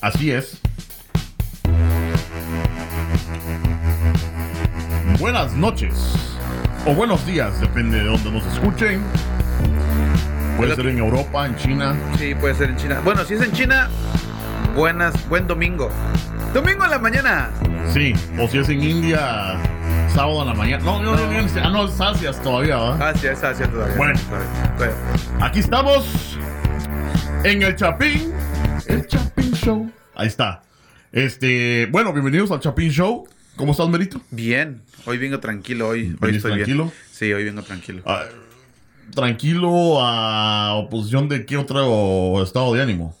Así es. Buenas noches. O buenos días, depende de donde nos escuchen. Puede ser en Europa, en China. Sí, puede ser en China. Bueno, si es en China, buenas, buen domingo. Domingo en la mañana. Sí, o si es en India, sábado en la mañana. No, no, no, no, no, ah, no, es Asia todavía, ¿va? Asia, es Asia todavía. Bueno. Todavía. Aquí estamos en el Chapín, el Chapín Show. Ahí está. Este, bueno, bienvenidos al Chapín Show. ¿Cómo estás, Merito? Bien, hoy vengo tranquilo, hoy, hoy ¿Vienes estoy tranquilo? bien. Sí, hoy vengo tranquilo. Ah, tranquilo a oposición de qué otro estado de ánimo.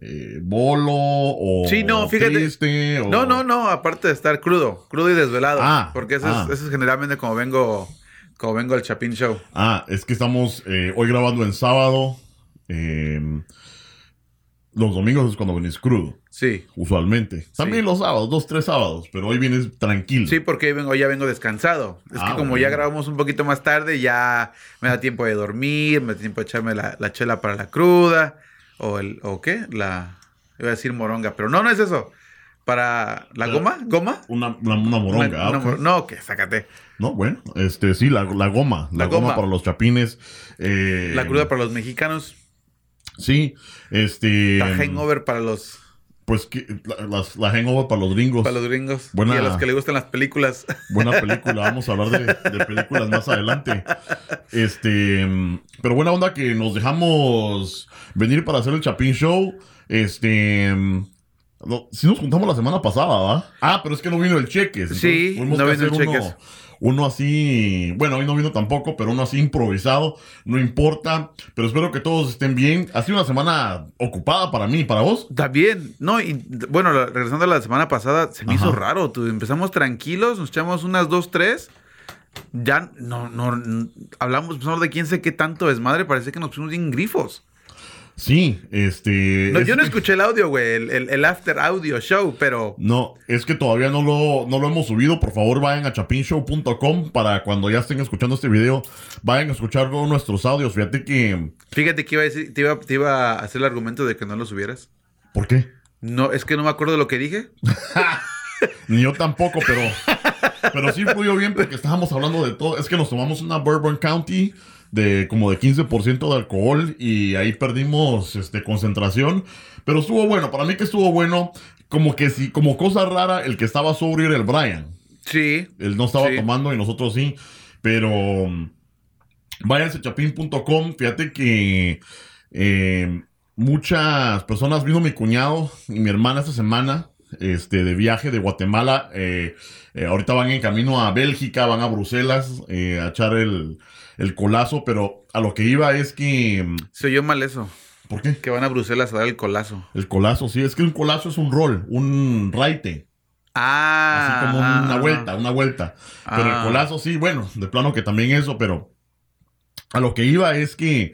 Eh, bolo o Sí, no, fíjate. triste, o- No, no, no, aparte de estar crudo, crudo y desvelado. Ah, porque eso, ah. es, eso es generalmente como vengo, como vengo al Chapín Show. Ah, es que estamos eh, hoy grabando en sábado. eh, los domingos es cuando venís crudo, Sí. usualmente. También los sábados, dos, tres sábados, pero hoy vienes tranquilo. Sí, porque hoy vengo, ya vengo descansado. Es Ah, que como bueno. ya grabamos un poquito más tarde, ya me da tiempo de dormir, me da tiempo de echarme la, la chela para la cruda, o el, o qué, la, iba a decir moronga, pero no, no es eso. Para la goma, goma. Una, una, una moronga. Una- ah, mor- no, que sácate. No, bueno, este sí, la, la goma. La, La goma. goma. para los chapines. eh, La cruda para los mexicanos, Sí, este. la hangover para los, Pues que, la, las- la hangover para los gringos. para los gringos Buena- y a los que les gustan las películas. Buena película, vamos a hablar de, de películas más adelante. Este, pero buena onda que nos dejamos venir para hacer el Chapín Show. Este, no, sí nos juntamos la semana pasada, ¿va? Ah, pero es que no vino el cheques. entonces Sí, no vino el cheques. Uno, uno así, bueno, hoy no vino tampoco, pero uno así improvisado, no importa. Pero espero que todos estén bien. Ha sido una semana ocupada para mí, para vos. También, no, y bueno, regresando a la semana pasada, se me hizo raro. Tú, empezamos tranquilos, nos echamos unas dos, tres. Ya no, no, hablamos, empezamos de quién sé qué tanto desmadre, parece que nos pusimos bien grifos. Sí, este. No, es yo no escuché el audio, güey, el, el- el after audio show, pero No, es que todavía no lo, no lo hemos subido. Por favor, vayan a chapinshow.com para cuando ya estén escuchando este video, vayan a escuchar todos nuestros audios. Fíjate que. fíjate que iba a decir, te iba, te iba a hacer el argumento de que no lo subieras. ¿Por qué? No, es que no me acuerdo de lo que dije. Ni yo tampoco, pero. Pero sí fluyó bien porque estábamos hablando de todo. Es que nos tomamos una Bourbon County de como de 15% de alcohol y ahí perdimos este, concentración. Pero estuvo bueno. Para mí que estuvo bueno. Como que sí, como cosa rara, el que estaba sobrio era el Brian. Sí, Él no estaba Sí. tomando y nosotros sí. Pero mm, váyanse a chapín.com. Fíjate que eh, muchas personas vino mi cuñado y mi hermana esta semana. Este, de viaje de Guatemala. eh, eh, ahorita van en camino a Bélgica, van a Bruselas eh, a echar el, el colazo. Pero a lo que iba es que. se oyó mal eso, ¿Por qué? que van a Bruselas a dar el colazo. El colazo, sí, es que un colazo es un rol, un raite. Ah, Así como ah, una ah. vuelta, una vuelta. Pero Ah. el colazo sí, bueno, de plano que también eso, pero a lo que iba es que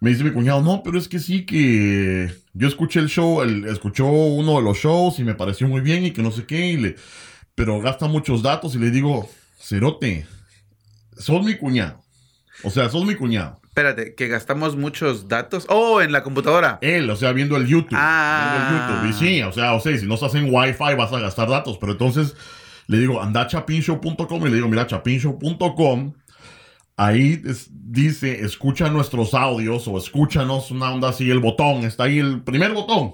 me dice mi cuñado, no, pero es que sí que yo escuché el show, el, escuchó uno de los shows y me pareció muy bien y que no sé qué, y le, pero gasta muchos datos y le digo, Cerote, sos mi cuñado. O sea, sos mi cuñado. Espérate, que gastamos muchos datos. Oh, en la computadora. Él, o sea, viendo el YouTube. Ah. Viendo el YouTube. Y sí, o sea, o sea, si no estás en Wi-Fi vas a gastar datos. Pero entonces le digo, anda a chapinshow.com y le digo, mira, chapinshow.com. Ahí es- dice, escucha nuestros audios o escúchanos una onda así, el botón, está ahí el primer botón.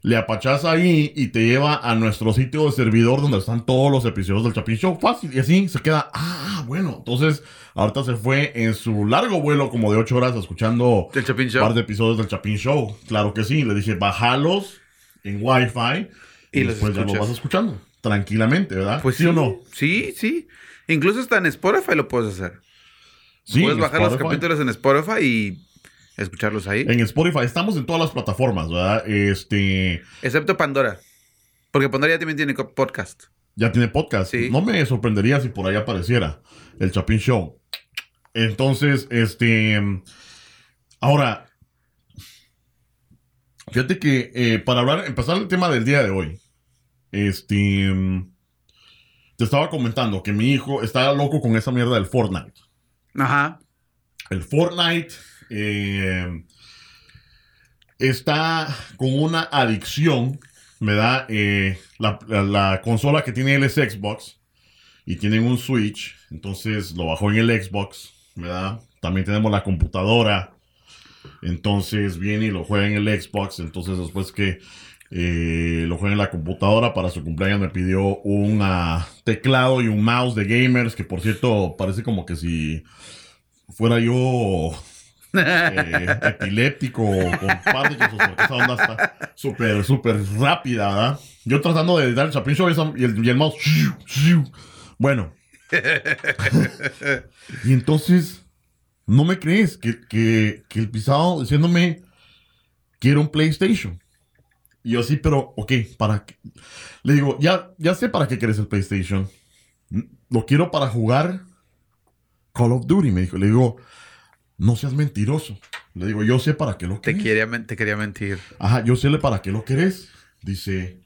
Le apachas ahí y te lleva a nuestro sitio de servidor donde están todos los episodios del Chapin Show. Fácil. Y así se queda, ah, bueno. Entonces, ahorita se fue en su largo vuelo como de ocho horas escuchando El Chapin un par de episodios del Chapin Show. Claro que sí. Le dije, bájalos en Wi-Fi y, Y después ya los escuchas. vas escuchando. Tranquilamente, ¿verdad? Pues ¿Sí, o no? Sí, sí. Incluso hasta en Spotify lo puedes hacer. Sí, puedes bajar los capítulos en Spotify y escucharlos ahí. En Spotify. Estamos en todas las plataformas, ¿verdad? Este... Excepto Pandora. Porque Pandora ya también tiene podcast. Ya tiene podcast. Sí. No me sorprendería si por ahí apareciera el Chapin Show. Entonces, este. Ahora. Fíjate que eh, para hablar, empezar el tema del día de hoy. Este. Te estaba comentando que mi hijo está loco con esa mierda del Fortnite. Ajá. El Fortnite. Eh, está con una adicción, ¿verdad? Eh, la, la- la consola que tiene él es Xbox y tienen un Switch, entonces lo bajó en el Xbox, ¿verdad? También tenemos la computadora, entonces viene y lo juega en el Xbox, entonces después que eh, lo juega en la computadora para su cumpleaños me pidió un teclado y un mouse de gamers, que por cierto parece como que si fuera yo eh, epiléptico con esa onda está súper, súper rápida. Yo tratando de dar el Chapin Show y el, y el mouse. Bueno. y entonces, no me crees que, que, que el pisado diciéndome quiero un PlayStation. Y yo sí, pero, ok, ¿para qué? Le digo, ya, ya sé para qué quieres el PlayStation. Lo quiero para jugar Call of Duty, me dijo. Le digo, no seas mentiroso. Le digo, yo sé para qué lo Te querés. quería, men- te quería mentir. Ajá, yo sé para qué lo querés. Dice,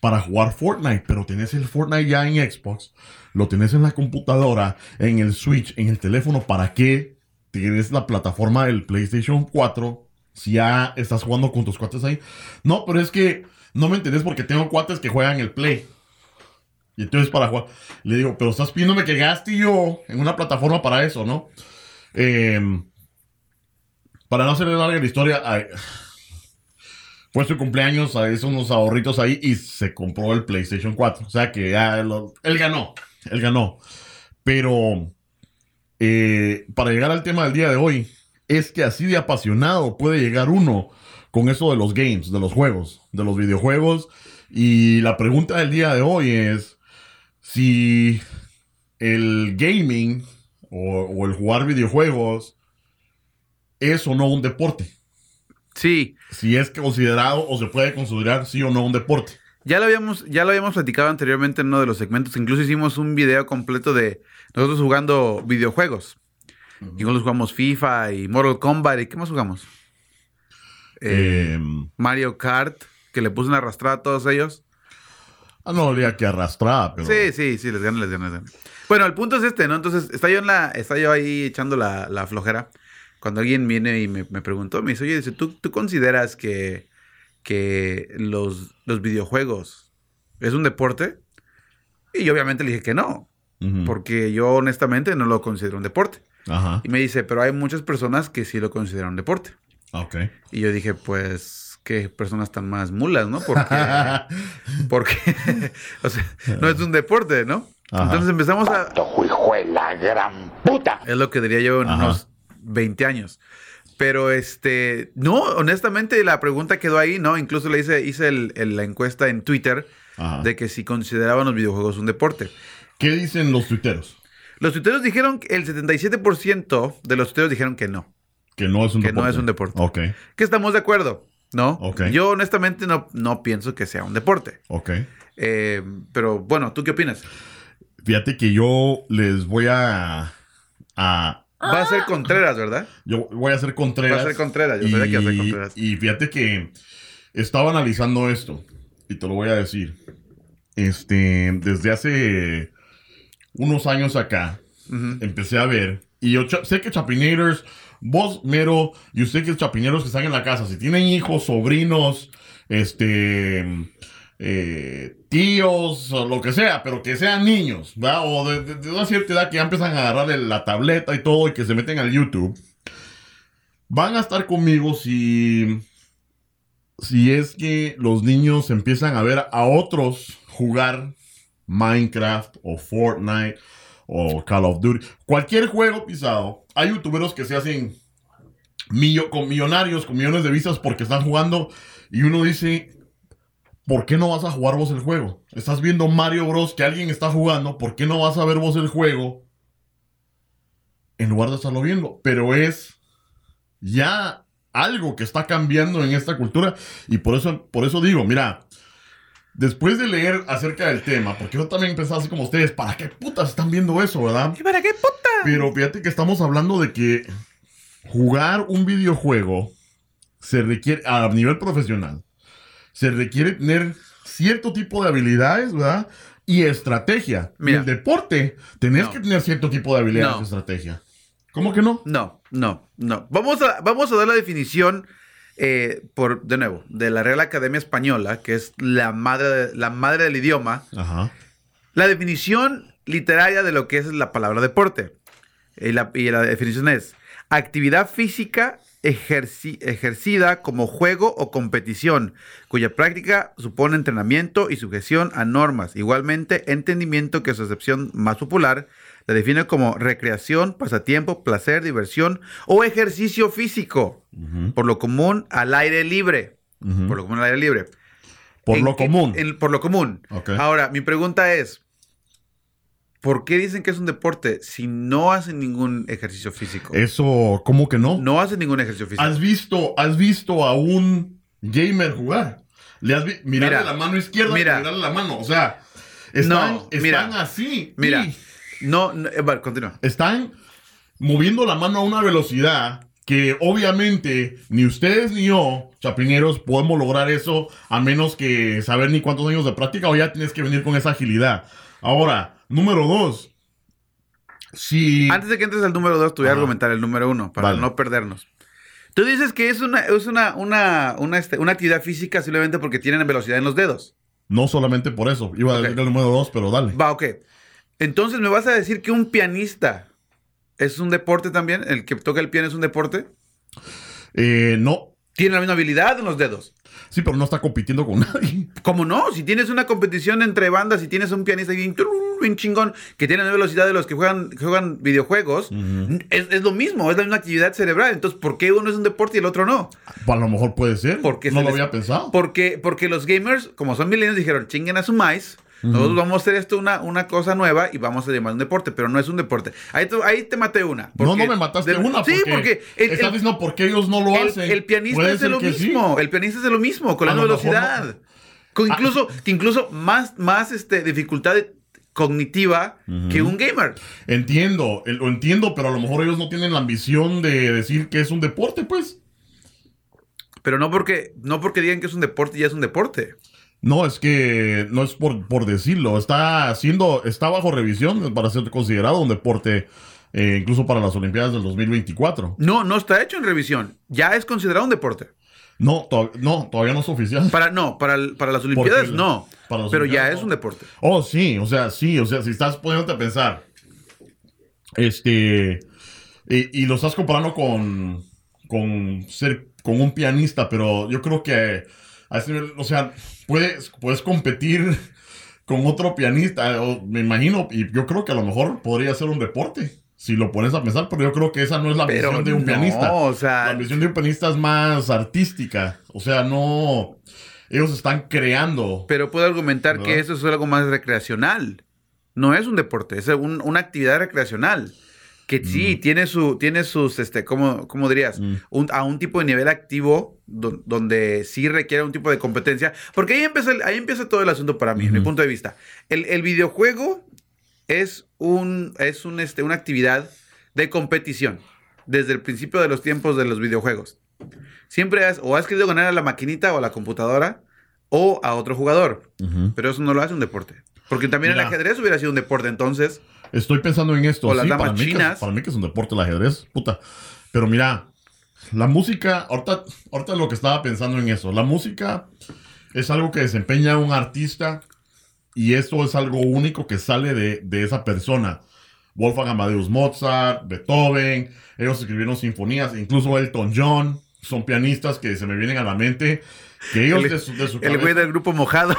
para jugar Fortnite, pero tenés el Fortnite ya en Xbox, lo tenés en la computadora, en el Switch, en el teléfono, ¿para qué tienes la plataforma del PlayStation 4 si ya estás jugando con tus cuates ahí? No, pero es que no me entendés porque tengo cuates que juegan el Play. Y entonces para jugar, le digo, pero estás pidiéndome que gaste yo en una plataforma para eso, ¿no? Em, para no hacerle larga la historia, fue su cumpleaños, hizo unos ahorritos ahí y se compró el PlayStation 4. O sea que ya él ganó, él ganó. Pero eh, para llegar al tema del día de hoy, es que así de apasionado puede llegar uno con eso de los games, de los juegos, de los videojuegos. Y la pregunta del día de hoy es si el gaming o el jugar videojuegos es o no un deporte Sí, si es considerado o se puede considerar sí o no un deporte. ya lo habíamos, ya lo habíamos platicado anteriormente en uno de los segmentos. Incluso hicimos un video completo de nosotros jugando videojuegos. Incluso jugamos FIFA y Mortal Kombat. ¿Y qué más jugamos? Eh, Eh, Mario Kart, que le puse una arrastrada a todos ellos. ah, no habría que arrastrar, pero. Sí, sí, sí, les gano, les gano, les gano. Bueno, el punto es este, ¿no? Entonces, está yo, en la, está yo ahí echando la, la flojera. Cuando alguien viene y me, me preguntó, me dice, oye, dice, ¿tú, tú consideras que, que los, los videojuegos es un deporte? Y yo obviamente le dije que no, porque yo honestamente no lo considero un deporte. Ajá. Y me dice, pero hay muchas personas que sí lo consideran un deporte. Ok. Y yo dije, pues, qué personas tan más mulas, ¿no? Porque, porque o sea, no es un deporte, ¿no? Ajá. Entonces empezamos a... Tojo, hijo de la gran puta. Es lo que diría yo en Ajá. unos 20 años. Pero este, no, honestamente la pregunta quedó ahí, ¿no? Incluso le hice, hice el- el- la encuesta en Twitter Ajá. de que si consideraban los videojuegos un deporte. ¿Qué dicen los tuiteros? Los tuiteros dijeron, que el 77% de los tuiteros dijeron que no, Que no es un Que deporte. no es un deporte. Ok. que estamos de acuerdo, ¿no? Ok. Yo honestamente no, no pienso que sea un deporte. Ok. Eh, pero bueno, ¿tú qué opinas? Fíjate que yo les voy a. a Va a ser Contreras, ¿verdad? yo voy a hacer Contreras. Va a ser Contreras, yo sabía que iba a ser Contreras. Y fíjate que estaba analizando esto. Y te lo voy a decir. Este. Desde hace unos años acá. Empecé a ver. Y yo cha- sé que Chapinators, vos, Mero, y usted que es Chapineros que están en la casa, si tienen hijos, sobrinos, este, eh, tíos, o lo que sea, pero que sean niños, ¿verdad? O de, una cierta edad que ya empiezan a agarrar la tableta y todo y que se meten al YouTube. Van a estar conmigo si, si es que los niños empiezan a ver a otros jugar Minecraft o Fortnite o Call of Duty, cualquier juego pisado. Hay youtuberos que se hacen millo- con millonarios, con millones de vistas porque están jugando y uno dice, ¿por qué no vas a jugar vos el juego? Estás viendo Mario Bros. que alguien está jugando, ¿por qué no vas a ver vos el juego? En lugar de estarlo viendo. Pero es ya algo que está cambiando en esta cultura y por eso, por eso digo, mira, después de leer acerca del tema, porque yo también pensaba así como ustedes, ¿para qué putas están viendo eso, verdad? ¿Y para qué puta? Pero fíjate que estamos hablando de que jugar un videojuego se requiere, a nivel profesional, se requiere tener cierto tipo de habilidades, ¿verdad? Y estrategia. Mira. el deporte, tenés No. que tener cierto tipo de habilidades No. y estrategia. ¿Cómo que no? No, no, no. Vamos a, vamos a dar la definición eh, por, de nuevo, de la Real Academia Española, que es la madre, la madre del idioma, Ajá. la definición literaria de lo que es la palabra deporte. Y la, y la definición es actividad física ejerci- ejercida como juego o competición, cuya práctica supone entrenamiento y sujeción a normas. Igualmente, entendimiento que su acepción más popular la define como recreación, pasatiempo, placer, diversión o ejercicio físico, por lo común al aire libre. Por lo común al aire libre. Por ¿En lo común. en- por lo común. Ahora, mi pregunta es, ¿por qué dicen que es un deporte si no hacen ningún ejercicio físico? Eso, ¿cómo que no? No hacen ningún ejercicio físico. ¿Has visto, has visto a un gamer jugar? Le has mirarle Mira, la mano izquierda mira. mirarle la mano. O sea, están, No, están mira. así. Mira, y no, no eh, continúa. están moviendo la mano a una velocidad que obviamente ni ustedes ni yo, chapineros, podemos lograr eso a menos que saber ni cuántos años de práctica o ya tienes que venir con esa agilidad. Ahora, número dos. Si... Antes de que entres al número dos, te voy a argumentar el número uno para Vale. no perdernos. Tú dices que es una, es una, una, una, este, una actividad física simplemente porque tienen velocidad en los dedos. No solamente por eso. Iba a Ok. decir el número dos, pero dale. Va, ok. Entonces, ¿me vas a decir que un pianista es un deporte también? ¿El que toca el piano es un deporte? Eh, no. Tiene la misma habilidad en los dedos. Sí, pero no está compitiendo con nadie. ¿Cómo no? Si tienes una competición entre bandas y tienes un pianista bien, bien chingón que tiene la velocidad de los que juegan, videojuegos, es, es lo mismo, es la misma actividad cerebral. Entonces, ¿por qué uno es un deporte y el otro no? A lo mejor puede ser. Porque no se lo les- había pensado. Porque, porque los gamers, como son milenios, dijeron, chinguen a su maíz. Nosotros vamos a hacer esto una, una cosa nueva y vamos a llamar un deporte, pero no es un deporte. Ahí, te- ahí te maté una. no, porque- no me mataste de- una. Sí, porque el, estás diciendo por qué ellos no lo el- hacen. el pianista es de lo sí. mismo. El pianista es de lo mismo, con la velocidad. no. Con Ah. incluso, que incluso más, más este, dificultad cognitiva que un gamer. Entiendo, lo entiendo, pero a lo mejor ellos no tienen la ambición de decir que es un deporte, pues. Pero no porque, no porque digan que es un deporte, ya es un deporte. No, es que no es por, por decirlo. Está haciendo, está bajo revisión para ser considerado un deporte, eh, incluso para las Olimpiadas del 2024. No, no está hecho en revisión. Ya es considerado un deporte. No, to- no, todavía no es oficial. Para, no, para, el- para las Olimpiadas Porque- no. para pero ya es un deporte. Oh, sí, o sea, sí, o sea, si estás poniéndote a pensar, este, y, y lo estás comparando con, con ser, con un pianista, pero yo creo que, a ese nivel, o sea, puedes, puedes competir con otro pianista, o me imagino, y yo creo que a lo mejor podría ser un deporte, si lo pones a pensar, pero yo creo que esa no es la Pero visión de un no, pianista. o sea- La visión de un pianista es más artística, o sea, no, ellos están creando. Pero puedo argumentar que eso es algo más recreacional. No es un deporte, es un- una actividad recreacional. Que sí, tiene, su, tiene sus, este, ¿cómo, cómo dirías? Mm. Un- a un tipo de nivel activo do- donde sí requiere un tipo de competencia. Porque ahí empieza, el- ahí empieza todo el asunto para mí, en mi punto de vista. El, el videojuego es, un, es un, este, una actividad de competición desde el principio de los tiempos de los videojuegos. Siempre has, o has querido ganar a la maquinita o a la computadora o a otro jugador. Pero eso no lo hace un deporte. Porque también el ajedrez hubiera sido un deporte entonces. Estoy pensando en esto. O las sí, damas para, mí que, chinas. es- para mí que es un deporte el ajedrez, puta. Pero mira, la música, ahorita, ahorita lo que estaba pensando en eso, la música es algo que desempeña un artista y esto es algo único que sale de, de esa persona. Wolfgang Amadeus Mozart, Beethoven, ellos escribieron sinfonías, incluso Elton John, son pianistas que se me vienen a la mente, que ellos El- de su, de su El güey del grupo mojado.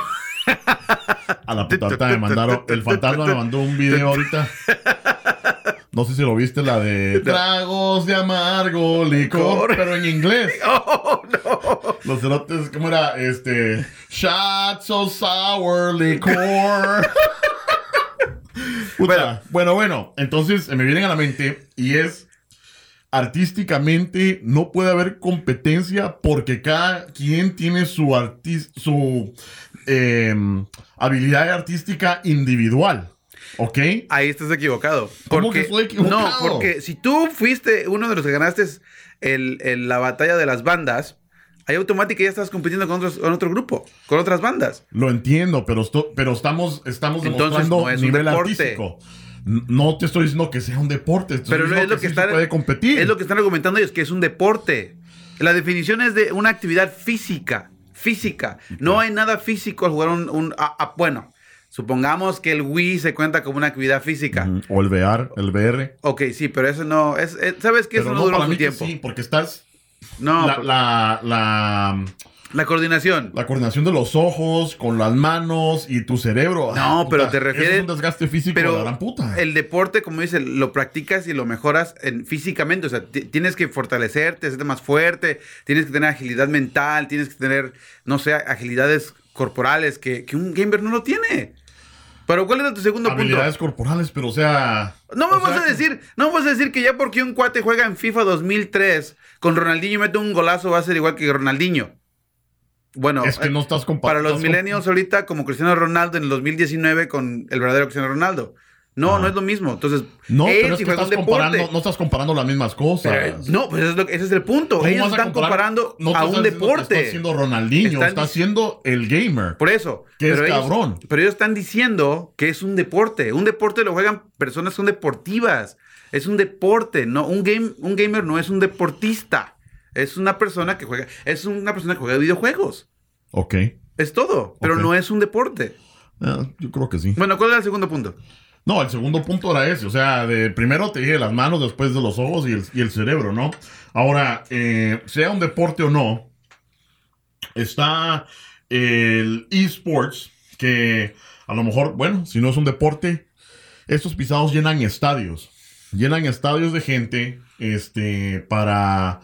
A la puta me mandaron. El fantasma me mandó un video ahorita. No sé si lo viste, la de tragos de amargo licor, pero en inglés. ¡Oh, no! Los cerotes, ¿cómo era? Este. Shots of sour licor. Puta. Bueno, bueno. Entonces eh, me vienen a la mente y es. Artísticamente no puede haber competencia porque cada quien tiene su artis- su em, habilidad artística individual. ¿Ok? Ahí estás equivocado. ¿Cómo Porque, que estoy equivocado? No, porque si tú fuiste uno de los que ganaste el, el- la batalla de las bandas, ahí automáticamente ya estás compitiendo con, otros, con otro grupo, con otras bandas. Lo entiendo, pero, esto- pero estamos, estamos Entonces, demostrando no es nivel artístico. No te estoy diciendo que sea un deporte, te estoy Pero diciendo es lo que, sí están, puede competir. es lo que están argumentando ellos, que es un deporte. La definición es de una actividad física. Física. No hay nada físico al jugar un. un- bueno, supongamos que el Wii se cuenta como una actividad física. O el VR, el VR. Ok, sí, pero eso no. Es, es- ¿Sabes qué? Eso no, no, dura que tiempo. sí, porque estás... No, la, por- la, la, la coordinación. la coordinación de los ojos con las manos y tu cerebro. No, Ah, pero puta, te refieres- Es un desgaste físico de la Pero gran puta. el deporte, como dice, lo practicas y lo mejoras en, físicamente. O sea, ti- tienes que fortalecerte, hacerte más fuerte, tienes que tener agilidad mental, tienes que tener, no sé, agilidades corporales que, que un gamer no lo tiene. Pero ¿cuál era tu segundo Habilidades punto? corporales, pero o sea... No me vas sea a decir, no me vas a decir que ya porque un cuate juega en FIFA 2003 con Ronaldinho y mete un golazo va a ser igual que Ronaldinho. Bueno, Es que no estás para los millennials ahorita como Cristiano Ronaldo en el 2019 con el verdadero Cristiano Ronaldo. No, no es lo mismo. Entonces, No, él pero es que estás comparando, no estás comparando las mismas cosas. Pero, no, pues es lo ese es el punto. ¿Cómo Ellos están comparando No a un deporte. Está haciendo Ronaldinho, Están está haciendo el gamer. Por eso. Que es ellos- cabrón. Pero ellos están diciendo que es un deporte. Un deporte lo juegan personas que son deportivas. Es un deporte, no un game, un gamer no es un deportista. Es una persona que juega, es una persona que juega videojuegos. Ok. Es todo, pero no es un deporte. Ah, yo creo que sí. Bueno, ¿cuál era el segundo punto? No, el segundo punto era ese. O sea, de, primero te dije las manos, después de los ojos y el, y el cerebro, ¿no? Ahora, eh, sea un deporte o no, está el esports, que a lo mejor, bueno, si no es un deporte, estos pisados llenan estadios. Llenan estadios de gente este, para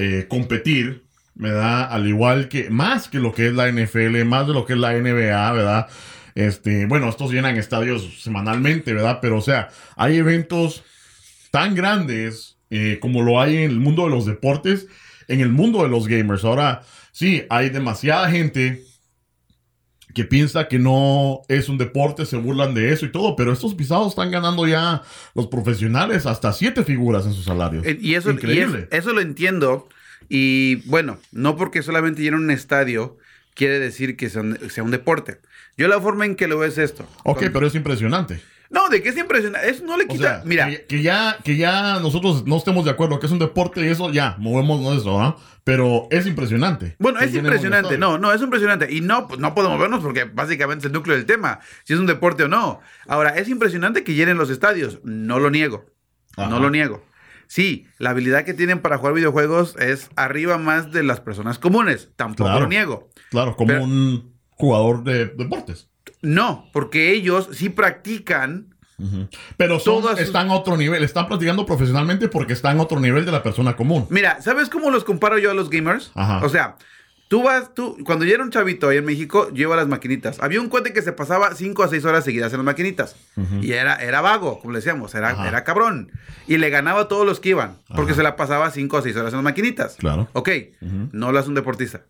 eh, competir, ¿verdad? Al igual que, más que lo que es la NFL, más de lo que es la NBA, ¿verdad? Este, bueno, estos llenan estadios semanalmente, ¿verdad? Pero, o sea, hay eventos tan grandes eh, como lo hay en el mundo de los deportes, en el mundo de los gamers. Ahora, sí, hay demasiada gente que piensa que no es un deporte, se burlan de eso y todo, pero estos pisados están ganando ya los profesionales hasta siete figuras en sus salarios. Eh, Y eso, y Increíble. es- eso lo entiendo. Y bueno, no porque solamente llena un estadio quiere decir que sea un, sea un deporte. Yo la forma en que lo veo es esto. ok, Con- pero es impresionante. No, de que es impresionante. Eso no le O quita. sea, Mira, que, que ya, que ya nosotros no estemos de acuerdo que es un deporte y eso, ya, movemos eso, ¿no? Pero es impresionante. Bueno, es llenen impresionante. No, no, es impresionante. Y no, pues no podemos vernos porque básicamente es el núcleo del tema. Si es un deporte o no. Ahora, es impresionante que llenen los estadios. No lo niego. Ajá. No lo niego. Sí, la habilidad que tienen para jugar videojuegos es arriba más de las personas comunes. Tampoco Claro. lo niego. Claro, como Pero- un jugador de deportes. No, porque ellos sí practican. Pero son- Todas están a otro nivel, están practicando profesionalmente porque están a otro nivel de la persona común. Mira, ¿sabes cómo los comparo yo a los gamers? Ajá. O sea, tú vas, tú, cuando yo era un chavito ahí en México, yo iba a las maquinitas. Había un cuate que se pasaba 5 a 6 horas seguidas en las maquinitas. Y era, era vago, como le decíamos, era, Ajá. era cabrón. Y le ganaba a todos los que iban, porque Ajá. se la pasaba 5 a 6 horas en las maquinitas. Claro. Ok, no lo hace un deportista.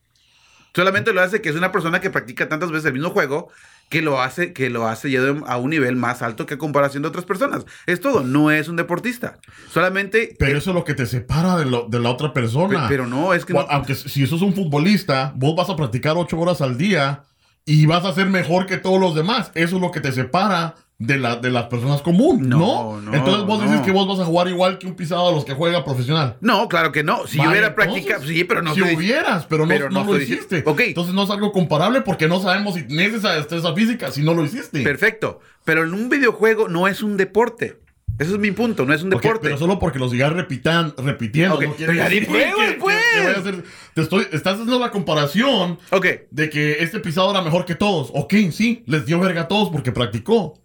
Solamente lo hace que es una persona que practica tantas veces el mismo juego que lo hace, que lo hace ya a un nivel más alto que a comparación de otras personas. Es todo, no es un deportista. Solamente. Pero eh, eso es lo que te separa de, lo- de la otra persona. Pe- pero no, es que Bueno, no- Aunque si sos un futbolista, vos vas a practicar ocho horas al día y vas a ser mejor que todos los demás. Eso es lo que te separa de, la, de las personas comunes, ¿no? No, no, Entonces vos no. dices que vos vas a jugar igual que un pisado de los que juega profesional. No, claro que no. Si yo hubiera practicado. Sí, pero no si estoy- hubieras, pero no, pero no lo hiciste. Ok. Entonces no es algo comparable porque no sabemos si tienes esa destreza física si no lo hiciste. Perfecto. Pero en un videojuego no es un deporte. Ese es mi punto, no es un deporte. pero solo porque lo sigas repitan, repitiendo. Ok, no pero ya di pruebas, que- que- pues. que vaya a ser- te estoy, estás haciendo la comparación Ok. de que este pisado era mejor que todos. Ok, sí, les dio verga a todos porque practicó.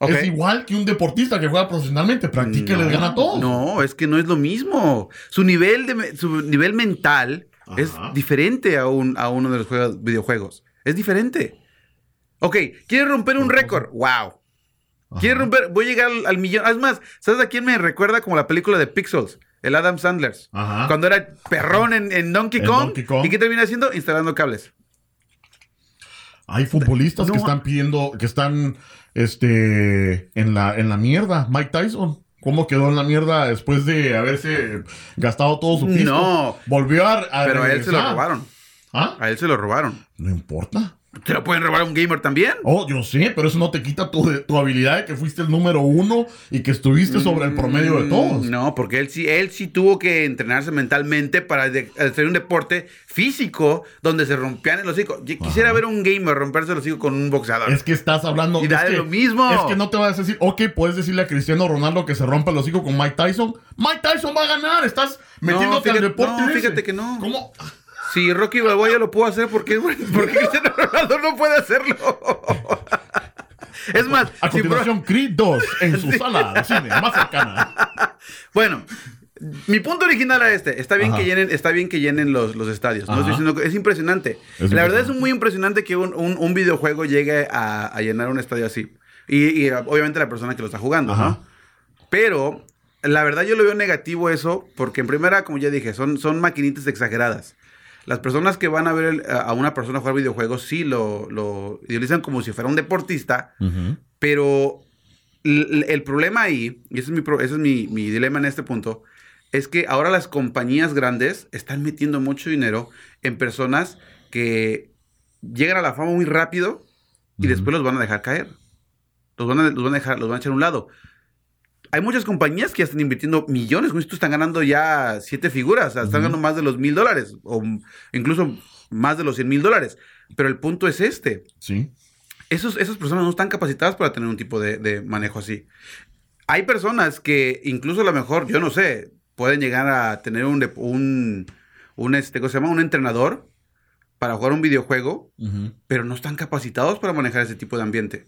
Es igual que un deportista que juega profesionalmente, practica y les gana a todos. No, es que no es lo mismo. Su nivel, de, su nivel mental es diferente a, un, a uno de los juegos, videojuegos. Es diferente. Ok, ¿quieres romper un récord? ¡Wow! Ajá. ¿Quieres romper? Voy a llegar al, al millón. Es más, ¿sabes a quién me recuerda como la película de Pixels? El Adam Sandler. Ajá. Cuando era perrón en, en Donkey Kong. Donkey Kong. ¿Y qué termina haciendo? Instalando cables. Hay futbolistas No. que están pidiendo, que están este, en, la, en la mierda. Mike Tyson. ¿Cómo quedó en la mierda después de haberse gastado todo su pisto? No. Volvió a, a Pero a él se lo robaron. ¿Ah? A él se lo robaron. No importa. Te lo pueden robar a un gamer también. Oh, yo sé, pero eso no te quita tu, tu habilidad de que fuiste el número uno y que estuviste sobre el promedio de todos. Mm, No, porque él sí, él sí tuvo que entrenarse mentalmente para hacer un deporte físico donde se rompían el hocico. Yo quisiera Ajá. ver un gamer romperse el hocico con un boxeador. Es que estás hablando. Y es da de que- lo mismo. Es que no te vas a decir, ok, puedes decirle a Cristiano Ronaldo que se rompa el hocico con Mike Tyson. Mike Tyson va a ganar. Estás metiéndote fíjate- al deporte. no, ese. fíjate que no. ¿Cómo? Si Rocky Balboa ya lo pudo hacer, ¿por qué, ¿por qué Cristiano Ronaldo no puede hacerlo? es más, A si continuación, Creed 2 en su sala de cine más cercana. bueno, mi punto original era este. Está bien Ajá. que llenen, está bien que llenen los, los estadios. No estoy diciendo que- es impresionante. Es La verdad es muy impresionante que un, un- un videojuego llegue a, a llenar un estadio así. Y, y, obviamente la persona que lo está jugando. ¿no? Pero la verdad yo lo veo negativo eso, porque en primera, como ya dije, son, son maquinitas exageradas. Las personas que van a ver el- a una persona jugar videojuegos sí lo, lo idealizan como si fuera un deportista, pero el, el problema ahí, y ese es, mi, ese es mi, mi dilema en este punto, es que ahora las compañías grandes están metiendo mucho dinero en personas que llegan a la fama muy rápido y después los van a dejar caer. Los van a, los van a dejar, los van a echar a un lado. Hay muchas compañías que ya están invirtiendo millones, esto están ganando ya siete figuras, o sea, están ganando más de los mil dólares, o incluso más de los cien mil dólares. Pero el punto es este, Sí. esos, esas personas no están capacitadas para tener un tipo de, de manejo así. Hay personas que incluso a lo mejor, yo no sé, pueden llegar a tener un, un este, ¿cómo se llama? Un entrenador para jugar un videojuego, pero no están capacitados para manejar ese tipo de ambiente.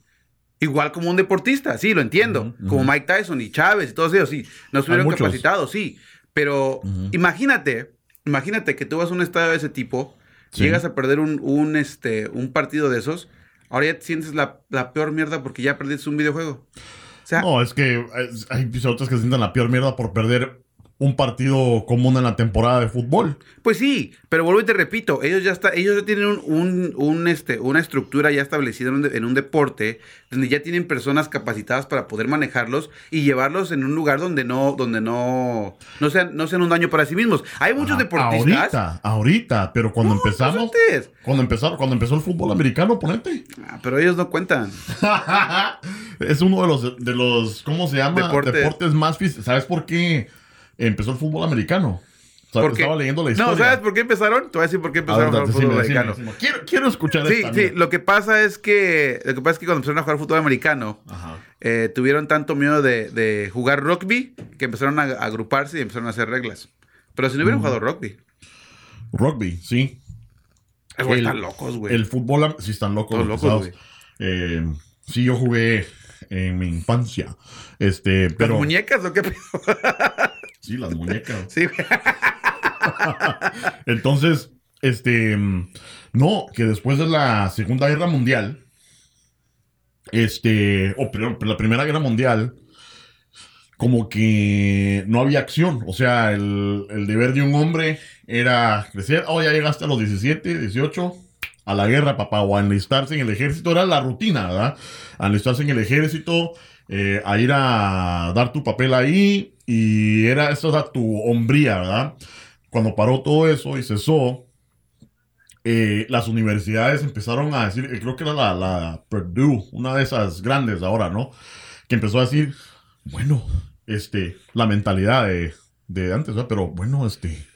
Igual como un deportista, sí, lo entiendo. Como Mike Tyson y Chávez y todos ellos, sí. No estuvieron capacitados, sí. Pero imagínate, imagínate que tú vas a un estadio de ese tipo, Sí. llegas a perder un, un, este, un partido de esos, ahora ya te sientes la, la peor mierda porque ya perdiste un videojuego. O sea, No, es que es- hay pilotos que se sientan la peor mierda por perder un partido común en la temporada de fútbol. Pues sí, pero vuelvo y te repito, ellos ya está, ellos ya tienen un, un- un, este, una estructura ya establecida en un, de- en un deporte donde ya tienen personas capacitadas para poder manejarlos y llevarlos en un lugar donde no, donde no, no sean, no sean un daño para sí mismos. Hay muchos Ah, deportistas. Ahorita, ahorita, pero cuando No, pues empezamos, cuando empezaron, cuando empezó el fútbol americano, ponete. Ah, pero ellos no cuentan. es uno de los, de los, ¿cómo se llama? Deporte. Deportes más físicos. ¿Sabes por qué empezó el fútbol americano? O sea, Porque- Estaba leyendo la historia. No, ¿sabes por qué empezaron? Te voy a decir por qué A ver, empezaron a jugar fútbol decime, americano. decime. Quiero, quiero escuchar Sí, esta sí, lo que pasa es que lo que pasa es que cuando empezaron a jugar fútbol americano, eh, tuvieron tanto miedo de, de jugar rugby que empezaron a, a agruparse y empezaron a hacer reglas. Pero si no hubieran jugado rugby, Rugby, sí. El- están locos, güey. El fútbol, sí están locos. Todos los locos. Eh, sí, yo jugué en mi infancia. Este, ¿Las pero. muñecas o qué pedo? Sí, las muñecas. Sí. Entonces, este, no, que después de la Segunda Guerra Mundial, este, o la Primera Guerra Mundial, como que no había acción. O sea, el, el deber de un hombre era crecer, oh, ya llegaste a los 17, 18, a la guerra, papá, o a enlistarse en el ejército, era la rutina, ¿verdad? A enlistarse en el ejército, eh, a ir a dar tu papel ahí, y era, eso era tu hombría, ¿verdad? Cuando paró todo eso y cesó, eh, las universidades empezaron a decir, eh, creo que era la, la Purdue, una de esas grandes ahora, ¿no? Que empezó a decir, bueno, este, la mentalidad de, de antes, ¿verdad? Pero bueno, este,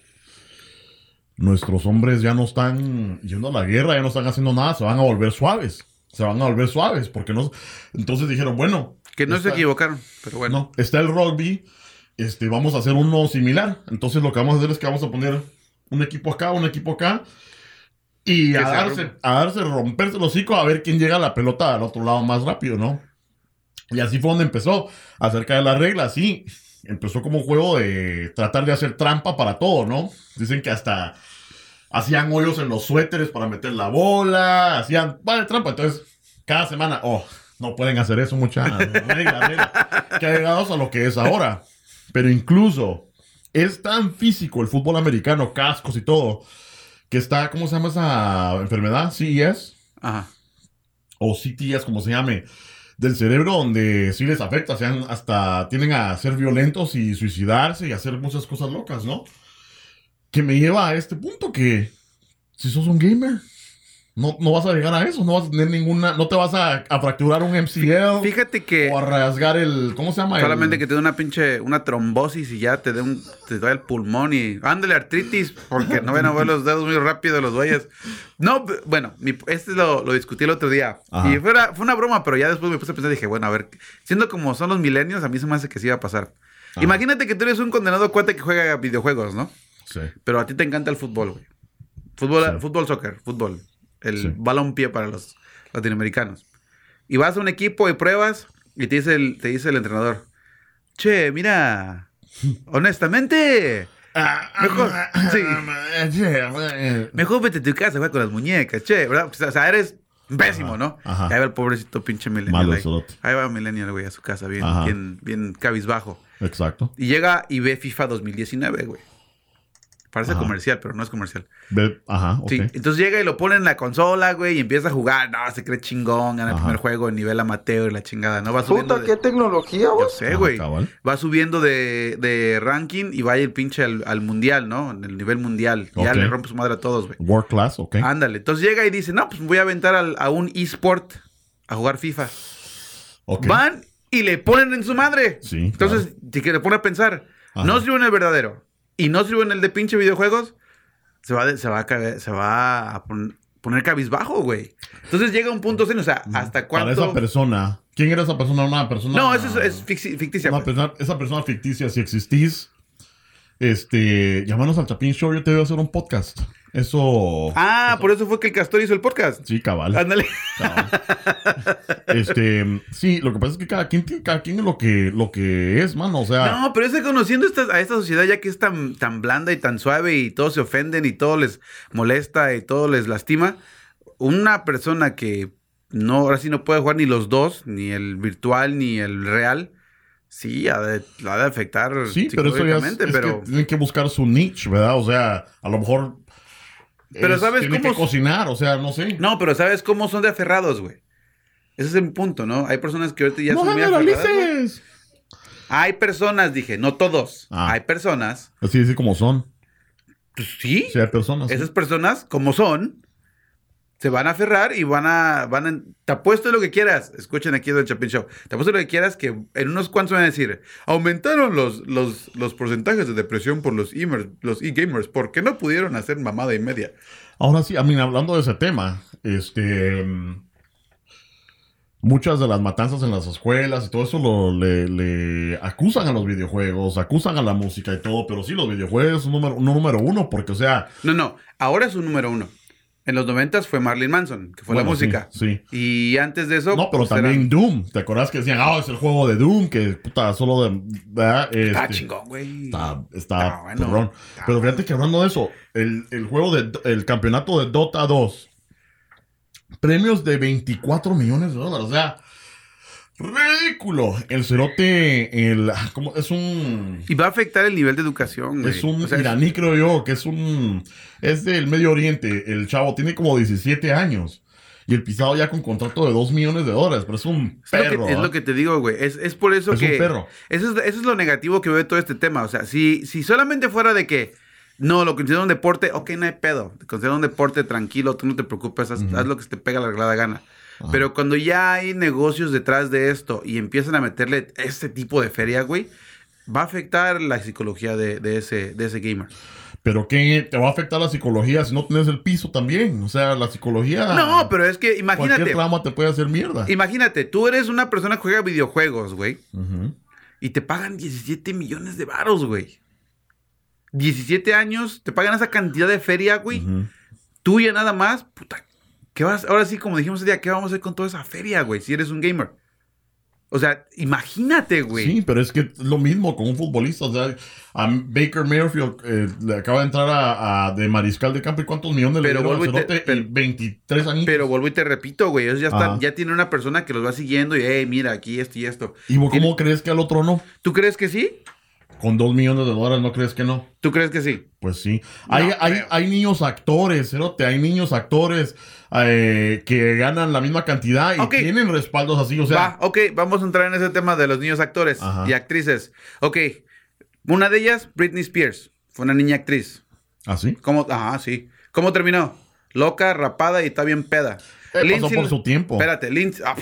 nuestros hombres ya no están yendo a la guerra, ya no están haciendo nada, se van a volver suaves, se van a volver suaves, porque no, entonces dijeron, bueno, que no se está- equivocaron, pero bueno. no, está el rugby. Este, vamos a hacer uno similar. Entonces lo que vamos a hacer es que vamos a poner un equipo acá, un equipo acá. Y a se darse, a darse, romperse el hocico a ver quién llega a la pelota al otro lado más rápido, ¿no? Y así fue donde empezó, acerca de las reglas, sí. Empezó como un juego de tratar de hacer trampa para todo, ¿no? Dicen que hasta hacían hoyos en los suéteres para meter la bola, hacían, vale, trampa. Entonces, cada semana, oh, no pueden hacer eso, muchachos. Que ha llegado a lo que es ahora. Pero incluso es tan físico el fútbol americano, cascos y todo, que está, ¿cómo se llama esa enfermedad? CES Ajá. o CTS, como se llame, del cerebro, donde sí les afecta, sean hasta tienen a ser violentos y suicidarse y hacer muchas cosas locas, ¿no? Que me lleva a este punto que si sos un gamer, No, no vas a llegar a eso, no vas a tener ninguna, no te vas a, a fracturar un MCL Fíjate que o a rasgar el, ¿cómo se llama? solamente El- que te dé una pinche, una trombosis y ya te dé un, te da el pulmón y ándale artritis, porque no van a ver los dedos muy rápido los güeyes. No, bueno, mi- este lo, lo discutí el otro día. Ajá. Y fue una, fue una broma, pero ya después me puse a pensar y dije, bueno, a ver, siendo como son los milenios, a mí se me hace que sí iba a pasar. Ajá. Imagínate que tú eres un condenado cuate que juega videojuegos, ¿no? Sí. Pero a ti te encanta el fútbol, güey. Fútbol, Sí. fútbol, soccer, fútbol. El Sí. balón pie para los latinoamericanos. Y vas a un equipo y pruebas y te dice el, te dice el entrenador, che, mira, honestamente, Mejor, sí. mejor vete a tu casa, juega con las muñecas, che, ¿verdad? O sea, eres pésimo, Ajá, ¿no? ajá. Ahí va el pobrecito pinche millennial. Malo ahí. va millennial, güey, a su casa, bien, bien, bien cabizbajo. Exacto. Y llega y ve FIFA 2019, güey. Parece Ajá. comercial, pero no es comercial. Ajá, ok. Sí, entonces llega y lo pone en la consola, güey, y empieza a jugar. No, se cree chingón, gana el primer juego en nivel amateur y la chingada. No va subiendo. Puta, de- qué tecnología, Yo güey. sé, Ajá, güey. cabal. Va subiendo de, de ranking y va el pinche al, al mundial, ¿no? En el nivel mundial. Ya le rompe su madre a todos, güey. World class, ok. Ándale. Entonces llega y dice, no, pues voy a aventar al- a un eSport a jugar FIFA. Ok. Van y le ponen en su madre. Sí, Entonces, si que le pone a pensar, Ajá. no en el verdadero y no sirve en el de pinche videojuegos, se va, de- se va, a, cabe- se va a pon- poner cabizbajo, güey. Entonces llega un punto, o sea, ¿hasta Para esa cuánto? persona. ¿Quién era esa persona? Una persona. No, eso es, es ficti- ficticia. Una pues. persona- esa persona ficticia, si existís, este, llámanos al Chapín Show, yo te voy a hacer un podcast. Eso. Ah, por eso fue que el Castor hizo el podcast. Sí, cabal. Ándale. cabal. este, sí, lo que pasa es que cada quien tiene cada quien es lo que, lo que es, mano. O sea, No, pero es que conociendo esta- a esta sociedad ya que es tan, tan blanda y tan suave y todos se ofenden y todo les molesta y todo les lastima, una persona que no, ahora sí no puede jugar ni los dos, ni el virtual ni el real, sí, ha de, la ha de afectar sí, pero eso ya es pero... que tienen que buscar su niche, ¿verdad? O sea, a lo mejor. Pero es- ¿sabes cómo- que cocinar, o sea, no sé. No, pero ¿sabes cómo son de aferrados, güey? Ese es el punto, ¿no? Hay personas que ahorita ya no son muy aferradas. güey. Hay personas, dije, no todos. Ah. Hay personas, Así, así como son. pues sí, Sí, hay personas. sí. esas personas, como son, se van a aferrar y van a, van a, te apuesto lo que quieras, escuchen aquí del Chapin Show, te apuesto lo que quieras que en unos cuantos van a decir, aumentaron los, los, los porcentajes de depresión por los e-gamers, los e-gamers, porque no pudieron hacer mamada y media. Ahora sí, a mí, hablando de ese tema, este. Muchas de las matanzas en las escuelas y todo eso lo, le, le acusan a los videojuegos, acusan a la música y todo, pero sí, los videojuegos son número, número uno, porque, o sea. No, no, ahora es un número uno. En los noventas fue Marilyn Manson, que fue la bueno, música. Sí. Y antes de eso... No, pero pues, también eran- Doom. ¿Te acuerdas que decían, ah, es el juego de Doom? Que puta, solo de. Está chingón, güey. Está, está Está bueno. perrón. Está Pero fíjate que hablando de eso, el, el juego de el campeonato de Dota 2, premios de 24 millones de dólares. O sea, ridículo. El cerote, el, ¿cómo? es un. Y va a afectar el nivel de educación, güey. Es un O sea, es- creo yo, que es un. Es del Medio Oriente. El chavo tiene como 17 años. Y el pisado ya con contrato de 2 millones de dólares. Pero es un Es lo, perro. que, es ¿ah? lo que te digo, güey. Es, es por eso Es que. un perro. Eso es, eso es lo negativo que veo de todo este tema. O sea, si, si solamente fuera de que. No, lo considero un deporte, ok, no hay pedo. Considero un deporte tranquilo, tú no te preocupes, haz, lo que se te pega la reglada gana. Ajá. Pero cuando ya hay negocios detrás de esto y empiezan a meterle este tipo de feria, güey, va a afectar la psicología de, de ese, de ese gamer. Pero que te va a afectar la psicología si no tienes el piso también. O sea, la psicología. No, pero es que Cualquier imagínate, trauma te puede hacer mierda. imagínate, tú eres una persona que juega videojuegos, güey. Y te pagan 17 millones de varos, güey. 17 años, te pagan esa cantidad de feria, güey. Ujú. Tuya nada más, puta. ¿Qué vas? Ahora sí, como dijimos ese día, ¿qué vamos a hacer con toda esa feria, güey? Si eres un gamer. O sea, imagínate, güey. Sí, pero es que es lo mismo con un futbolista. O sea, a Baker Mayfield eh, le acaba de entrar a, a- de mariscal de campo. ¿Y cuántos millones Pero le vuelvo y te- pero- En 23 años. Pero vuelvo y te repito, güey. Ellos ya están, ya tienen una persona que los va siguiendo y, hey, mira, aquí esto y esto. ¿Y vos cómo crees que al otro no? ¿Tú crees que sí? Con 2 millones de dólares, ¿no crees que no? ¿Tú crees que sí? Pues sí. hay, hay, hay niños actores, cerote. Hay niños actores eh, que ganan la misma cantidad y tienen respaldos así. O sea, Va, ok, vamos a entrar en ese tema de los niños actores Ajá. y actrices. Ok, una de ellas, Britney Spears. Fue una niña actriz. así. ¿Cómo? Ajá, sí. ¿Cómo terminó? Loca, rapada y está bien peda. Eh, pasó por su tiempo. Espérate, Lindsay, ah,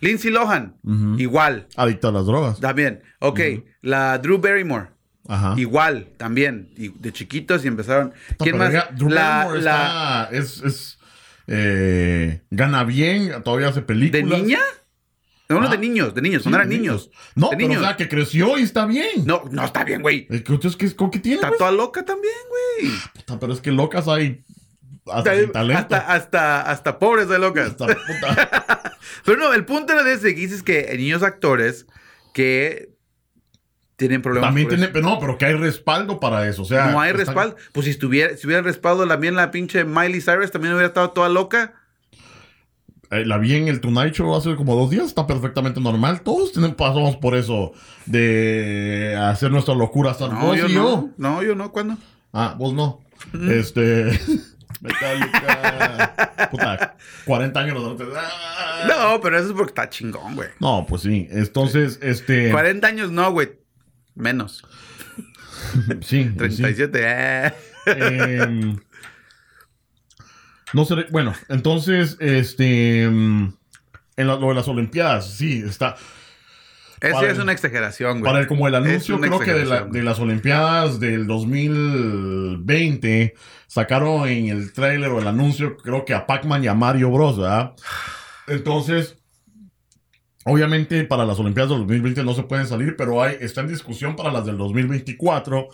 Lindsay Lohan. Igual. Adicta a las drogas. También. Ok. La Drew Barrymore. Ajá. Igual, también. Y de chiquitos y empezaron. No, ¿Quién más? ya, Drew la, Barrymore la- está- es, es, eh, gana bien, todavía hace ¿De películas. niña? No, no, Ah. de niños, de niños, Sí, cuando eran de niños. No, de pero niños. o sea, que creció y está bien. No, no está bien, güey. Es que, entonces, ¿qué, ¿con qué tiene? Está pues? toda loca también, güey. Puta, Pero es que locas hay hasta sin talento. Hasta, hasta, hasta pobres de locas. Hasta puta. Pero no, el punto era de ese que dices que niños actores que tienen problemas. También por tiene, eso. pero no, pero que hay respaldo para eso. O sea, No hay están- respaldo. Pues si estuviera, si hubiera respaldo también la pinche Miley Cyrus, también hubiera estado toda loca. eh, la vi en el Tonight Show hace como dos días, está perfectamente normal. Todos tienen, pasamos por eso de hacer nuestra locura hasta No, yo no. No, yo no. ¿Cuándo? Ah, vos no. Este. Metallica. Puta, 40 años. Ah. No, pero eso es porque está chingón, güey. No, pues sí. Entonces, este. 40 años no, güey. Menos. Sí. sí. 37. eh. Em, no sé. Bueno, entonces, este. em, En la- lo de las Olimpiadas, sí, está. Ya es una exageración, güey. Para el, como el anuncio, creo que de, la- las Olimpiadas del 2020, sacaron en el tráiler o el anuncio, creo que a Pac-Man y a Mario Bros, ¿verdad? Entonces, obviamente para las Olimpiadas del 2020 no se pueden salir, pero hay, está en discusión para las del 2024.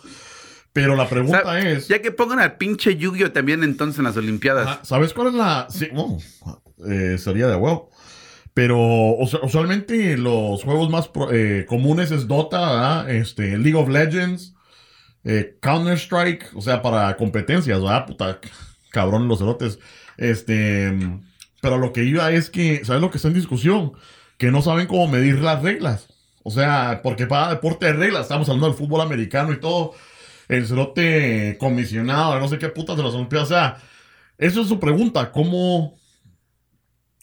Pero la pregunta es... Ya que pongan al pinche Yu-Gi-Oh también entonces en las Olimpiadas. ¿Sabes cuál es la...? Sí, no, eh, sería de huevo. Pero usualmente los juegos más eh, comunes es Dota. Este, League of Legends, eh, Counter-Strike, o sea, para competencias, ¿verdad? Puta, cabrón los cerotes. Este, pero lo que iba es que, ¿sabes lo que está en discusión? Que no saben cómo medir las reglas. O sea, porque para deporte de reglas, estamos hablando del fútbol americano y todo. El cerote comisionado, no sé qué putas de las Olimpiadas. O sea, eso es su pregunta. ¿Cómo.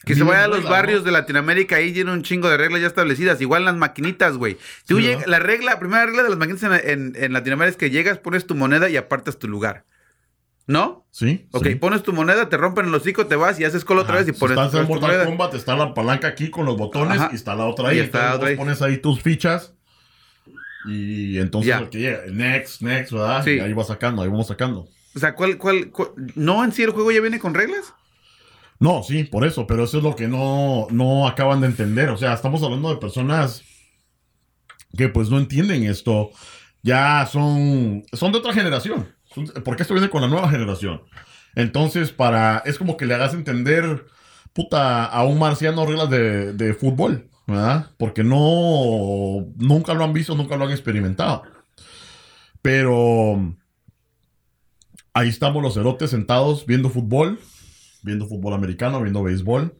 Que se miden vaya a los barrios de Latinoamérica, ahí tiene un chingo de reglas ya establecidas. Igual las maquinitas, güey. Tú la regla, la primera regla de las maquinitas en, en- en Latinoamérica es que llegas, pones tu moneda y apartas tu lugar. ¿No? Sí. Ok, sí. pones tu moneda, te rompen el hocico, te vas y haces cola otra vez y Si pones, estás en pones tu Mortal moneda. Kombat, está la palanca aquí con los botones Ajá. y está la otra ahí. Y está Entonces la otra vos ahí. pones ahí tus fichas y entonces el que llega, next, next, ¿verdad? Sí. Y ahí va sacando, ahí vamos sacando. O sea, ¿cuál, cuál, cuál- ¿No en sí el juego ya viene con reglas? No, sí, por eso, pero eso es lo que no, no acaban de entender. O sea, estamos hablando de personas que pues no entienden esto. Ya son, son de otra generación. Porque esto viene con la nueva generación. Entonces, para, es como que le hagas entender, puta, a un marciano reglas de, de fútbol, ¿verdad? Porque no, nunca lo han visto, nunca lo han experimentado. Pero ahí estamos los cerotes sentados viendo fútbol, viendo fútbol americano, viendo béisbol.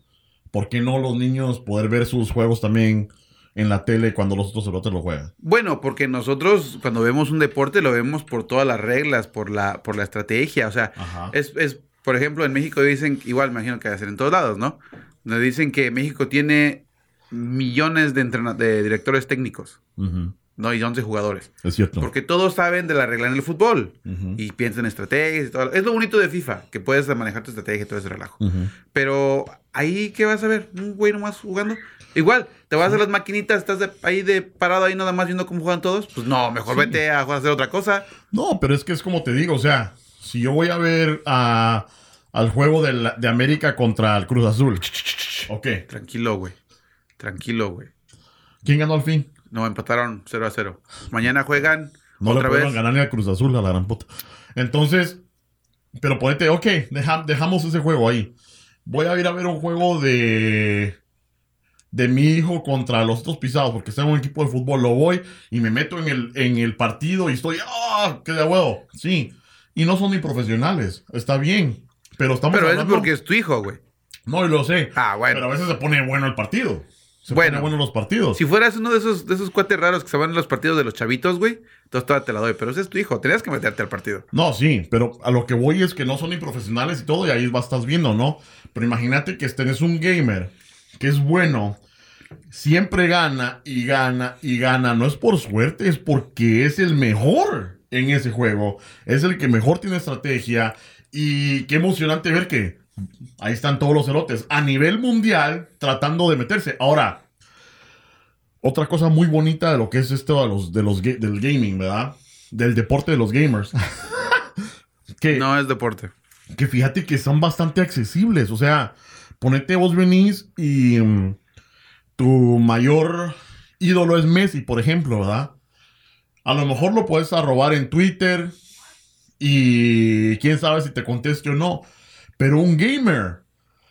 ¿Por qué no los niños poder ver sus juegos también en la tele cuando los otros cerotes lo juegan? Bueno, porque nosotros cuando vemos un deporte lo vemos por todas las reglas, por la, por la estrategia. O sea, es, es, por ejemplo, en México dicen, igual me imagino que va a ser en todos lados, ¿no? Nos dicen que México tiene millones de, de directores técnicos. ¿No? Y 11 jugadores. Es cierto. Porque todos saben de la regla en el fútbol. Y piensan en estrategias y todo. Es lo bonito de FIFA, que puedes manejar tu estrategia y todo ese relajo. Pero ahí, ¿qué vas a ver? Un güey nomás jugando. Igual, te vas a las maquinitas, estás de- ahí de parado ahí nada más viendo cómo juegan todos. Pues no, mejor Sí. vete a hacer otra cosa. No, pero es que es como te digo, o sea, si yo voy a ver a, al juego de, la- de América contra el Cruz Azul, ok, Tranquilo, güey. Tranquilo, güey. ¿quién ganó al fin? No, empataron 0 a 0. Mañana juegan No le otra ganar ni al Cruz Azul, a la gran puta. Entonces, pero ponete, ok, deja- dejamos ese juego ahí. Voy a ir a ver un juego de de mi hijo contra los otros pisados, porque está en un equipo de fútbol, lo voy y me meto en el, en el partido y estoy, ¡ah! ¡Qué de huevo! Sí. Y no son ni profesionales, está bien. Pero estamos Pero es porque es tu hijo, güey. No, y lo sé. Ah, bueno. Pero a veces se pone bueno el partido. Se Bueno. bueno los partidos. Si fueras uno de esos, de esos cuates raros que se van en los partidos de los chavitos, güey, entonces todavía te la doy. Pero ese es tu hijo. Tenías que meterte al partido. No, sí, pero a lo que voy es que no son ni profesionales y todo, y ahí vas, estás viendo, ¿no? Pero imagínate que tenés un gamer que es bueno, siempre gana y gana y gana. No es por suerte, es porque es el mejor en ese juego. Es el que mejor tiene estrategia. Y qué emocionante ver que ahí están todos los cerotes a nivel mundial tratando de meterse. Ahora, otra cosa muy bonita de lo que es esto de los, de los ga- del gaming, ¿verdad? Del deporte de los gamers. que, No es deporte. que fíjate que son bastante accesibles. O sea, ponete vos venís y mm, tu mayor ídolo es Messi, por ejemplo, ¿verdad? A lo mejor lo puedes arrobar en Twitter y quién sabe si te conteste o no. Pero un gamer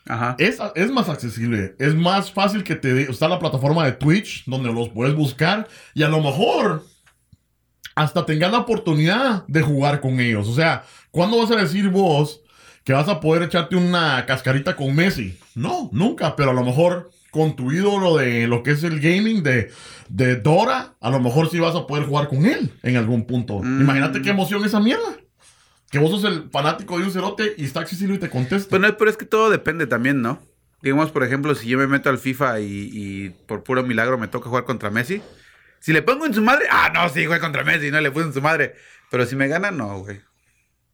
Ajá. es, es más accesible. Es más fácil que te... Está la plataforma de Twitch donde los puedes buscar y a lo mejor hasta tengas la oportunidad de jugar con ellos. O sea, ¿cuándo vas a decir vos que vas a poder echarte una cascarita con Messi? No, nunca, pero a lo mejor con tu ídolo de lo que es el gaming de, de Dora, a lo mejor sí vas a poder jugar con él en algún punto. Mm. Imagínate qué emoción esa mierda. Que vos sos el fanático de un cerote y está accesible y te contesta. Bueno, pero es que todo depende también, ¿no? Digamos, por ejemplo, si yo me meto al FIFA y, y por puro milagro me toca jugar contra Messi. Si le pongo en su madre, ah, no, sí, jugué contra Messi, no le puse en su madre. Pero si me gana, no, güey.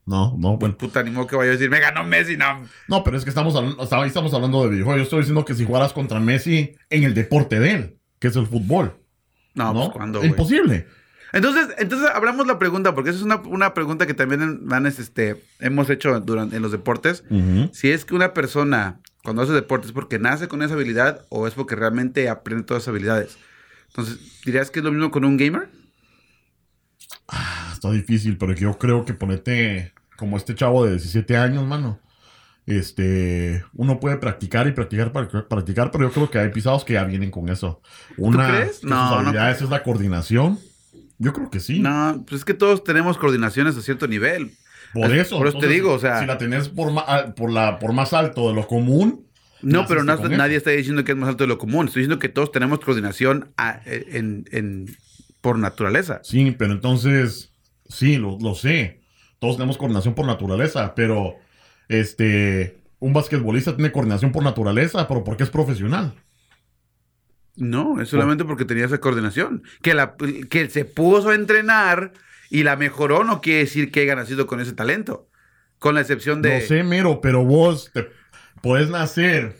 No, no, bueno. Puta, ni modo que vaya a decir, me ganó Messi, no. No, pero es que estamos hablando, hasta ahí estamos hablando de videojuegos. Yo estoy diciendo que si jugaras contra Messi en el deporte de él, que es el fútbol. No, ¿no? pues cuando, güey. Entonces, entonces hablamos la pregunta, porque esa es una, una pregunta que también van, este, hemos hecho durante, en los deportes. Si es que una persona, cuando hace deporte, es porque nace con esa habilidad o es porque realmente aprende todas esas habilidades. Entonces, ¿dirías que es lo mismo con un gamer? Ah, Está difícil, pero yo creo que ponete como este chavo de 17 años, mano. Este, uno puede practicar y practicar para practicar, pero yo creo que hay pisados que ya vienen con eso. Una crees? de No, sus no habilidades creo. es la coordinación. Yo creo que sí. No, pues es que todos tenemos coordinaciones a cierto nivel. por es- eso. por eso te digo, o sea- si la tenés por, ma- por, la, por más alto de lo común. No, pero no- nadie está diciendo que es más alto de lo común. Estoy diciendo que todos tenemos coordinación a- en, en- por naturaleza. Sí, pero entonces, sí, lo, lo sé. Todos tenemos coordinación por naturaleza, pero este, un basquetbolista tiene coordinación por naturaleza, pero porque es profesional. No, es solamente porque tenía esa coordinación. Que, la, que se puso a entrenar y la mejoró no quiere decir que haya nacido con ese talento. Con la excepción de... No sé, mero, pero vos te puedes nacer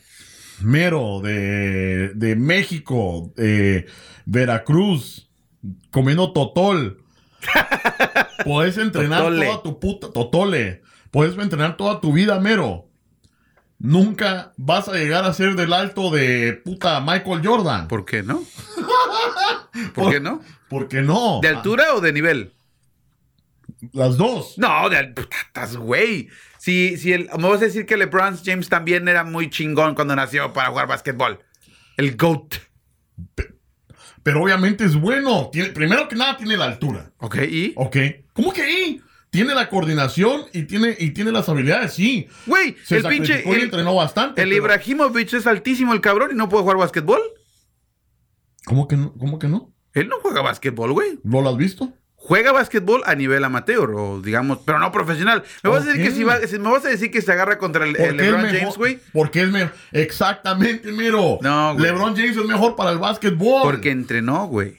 mero de, de México, de Veracruz, comiendo totol. Puedes entrenar Totole. toda tu puta totole. Puedes entrenar toda tu vida, mero. Nunca vas a llegar a ser del alto de puta Michael Jordan. ¿Por qué no? ¿Por qué no? ¿Por qué no? ¿De altura o de nivel? Las dos. No, de al- estás güey. Si, si el, me vas a decir que LeBron James también era muy chingón cuando nació para jugar básquetbol. El GOAT. Pero obviamente es bueno. Tiene- primero que nada tiene la altura. ¿Ok? ¿Y? Ok. ¿Cómo que ahí? Tiene la coordinación y tiene, y tiene las habilidades, sí. Güey, el pinche... y El, entrenó bastante. el pero- Ibrahimovic es altísimo el cabrón y no puede jugar básquetbol. ¿Cómo que no? ¿Cómo que no? Él no juega básquetbol, güey. ¿No lo has visto? Juega básquetbol a nivel amateur, o digamos, pero no profesional. Me vas a decir que si, va- si me vas a decir que se agarra contra el, LeBron mejor- James, güey. Porque es mejor. Exactamente, miro. No, güey. LeBron James es mejor para el básquetbol. Porque entrenó, güey.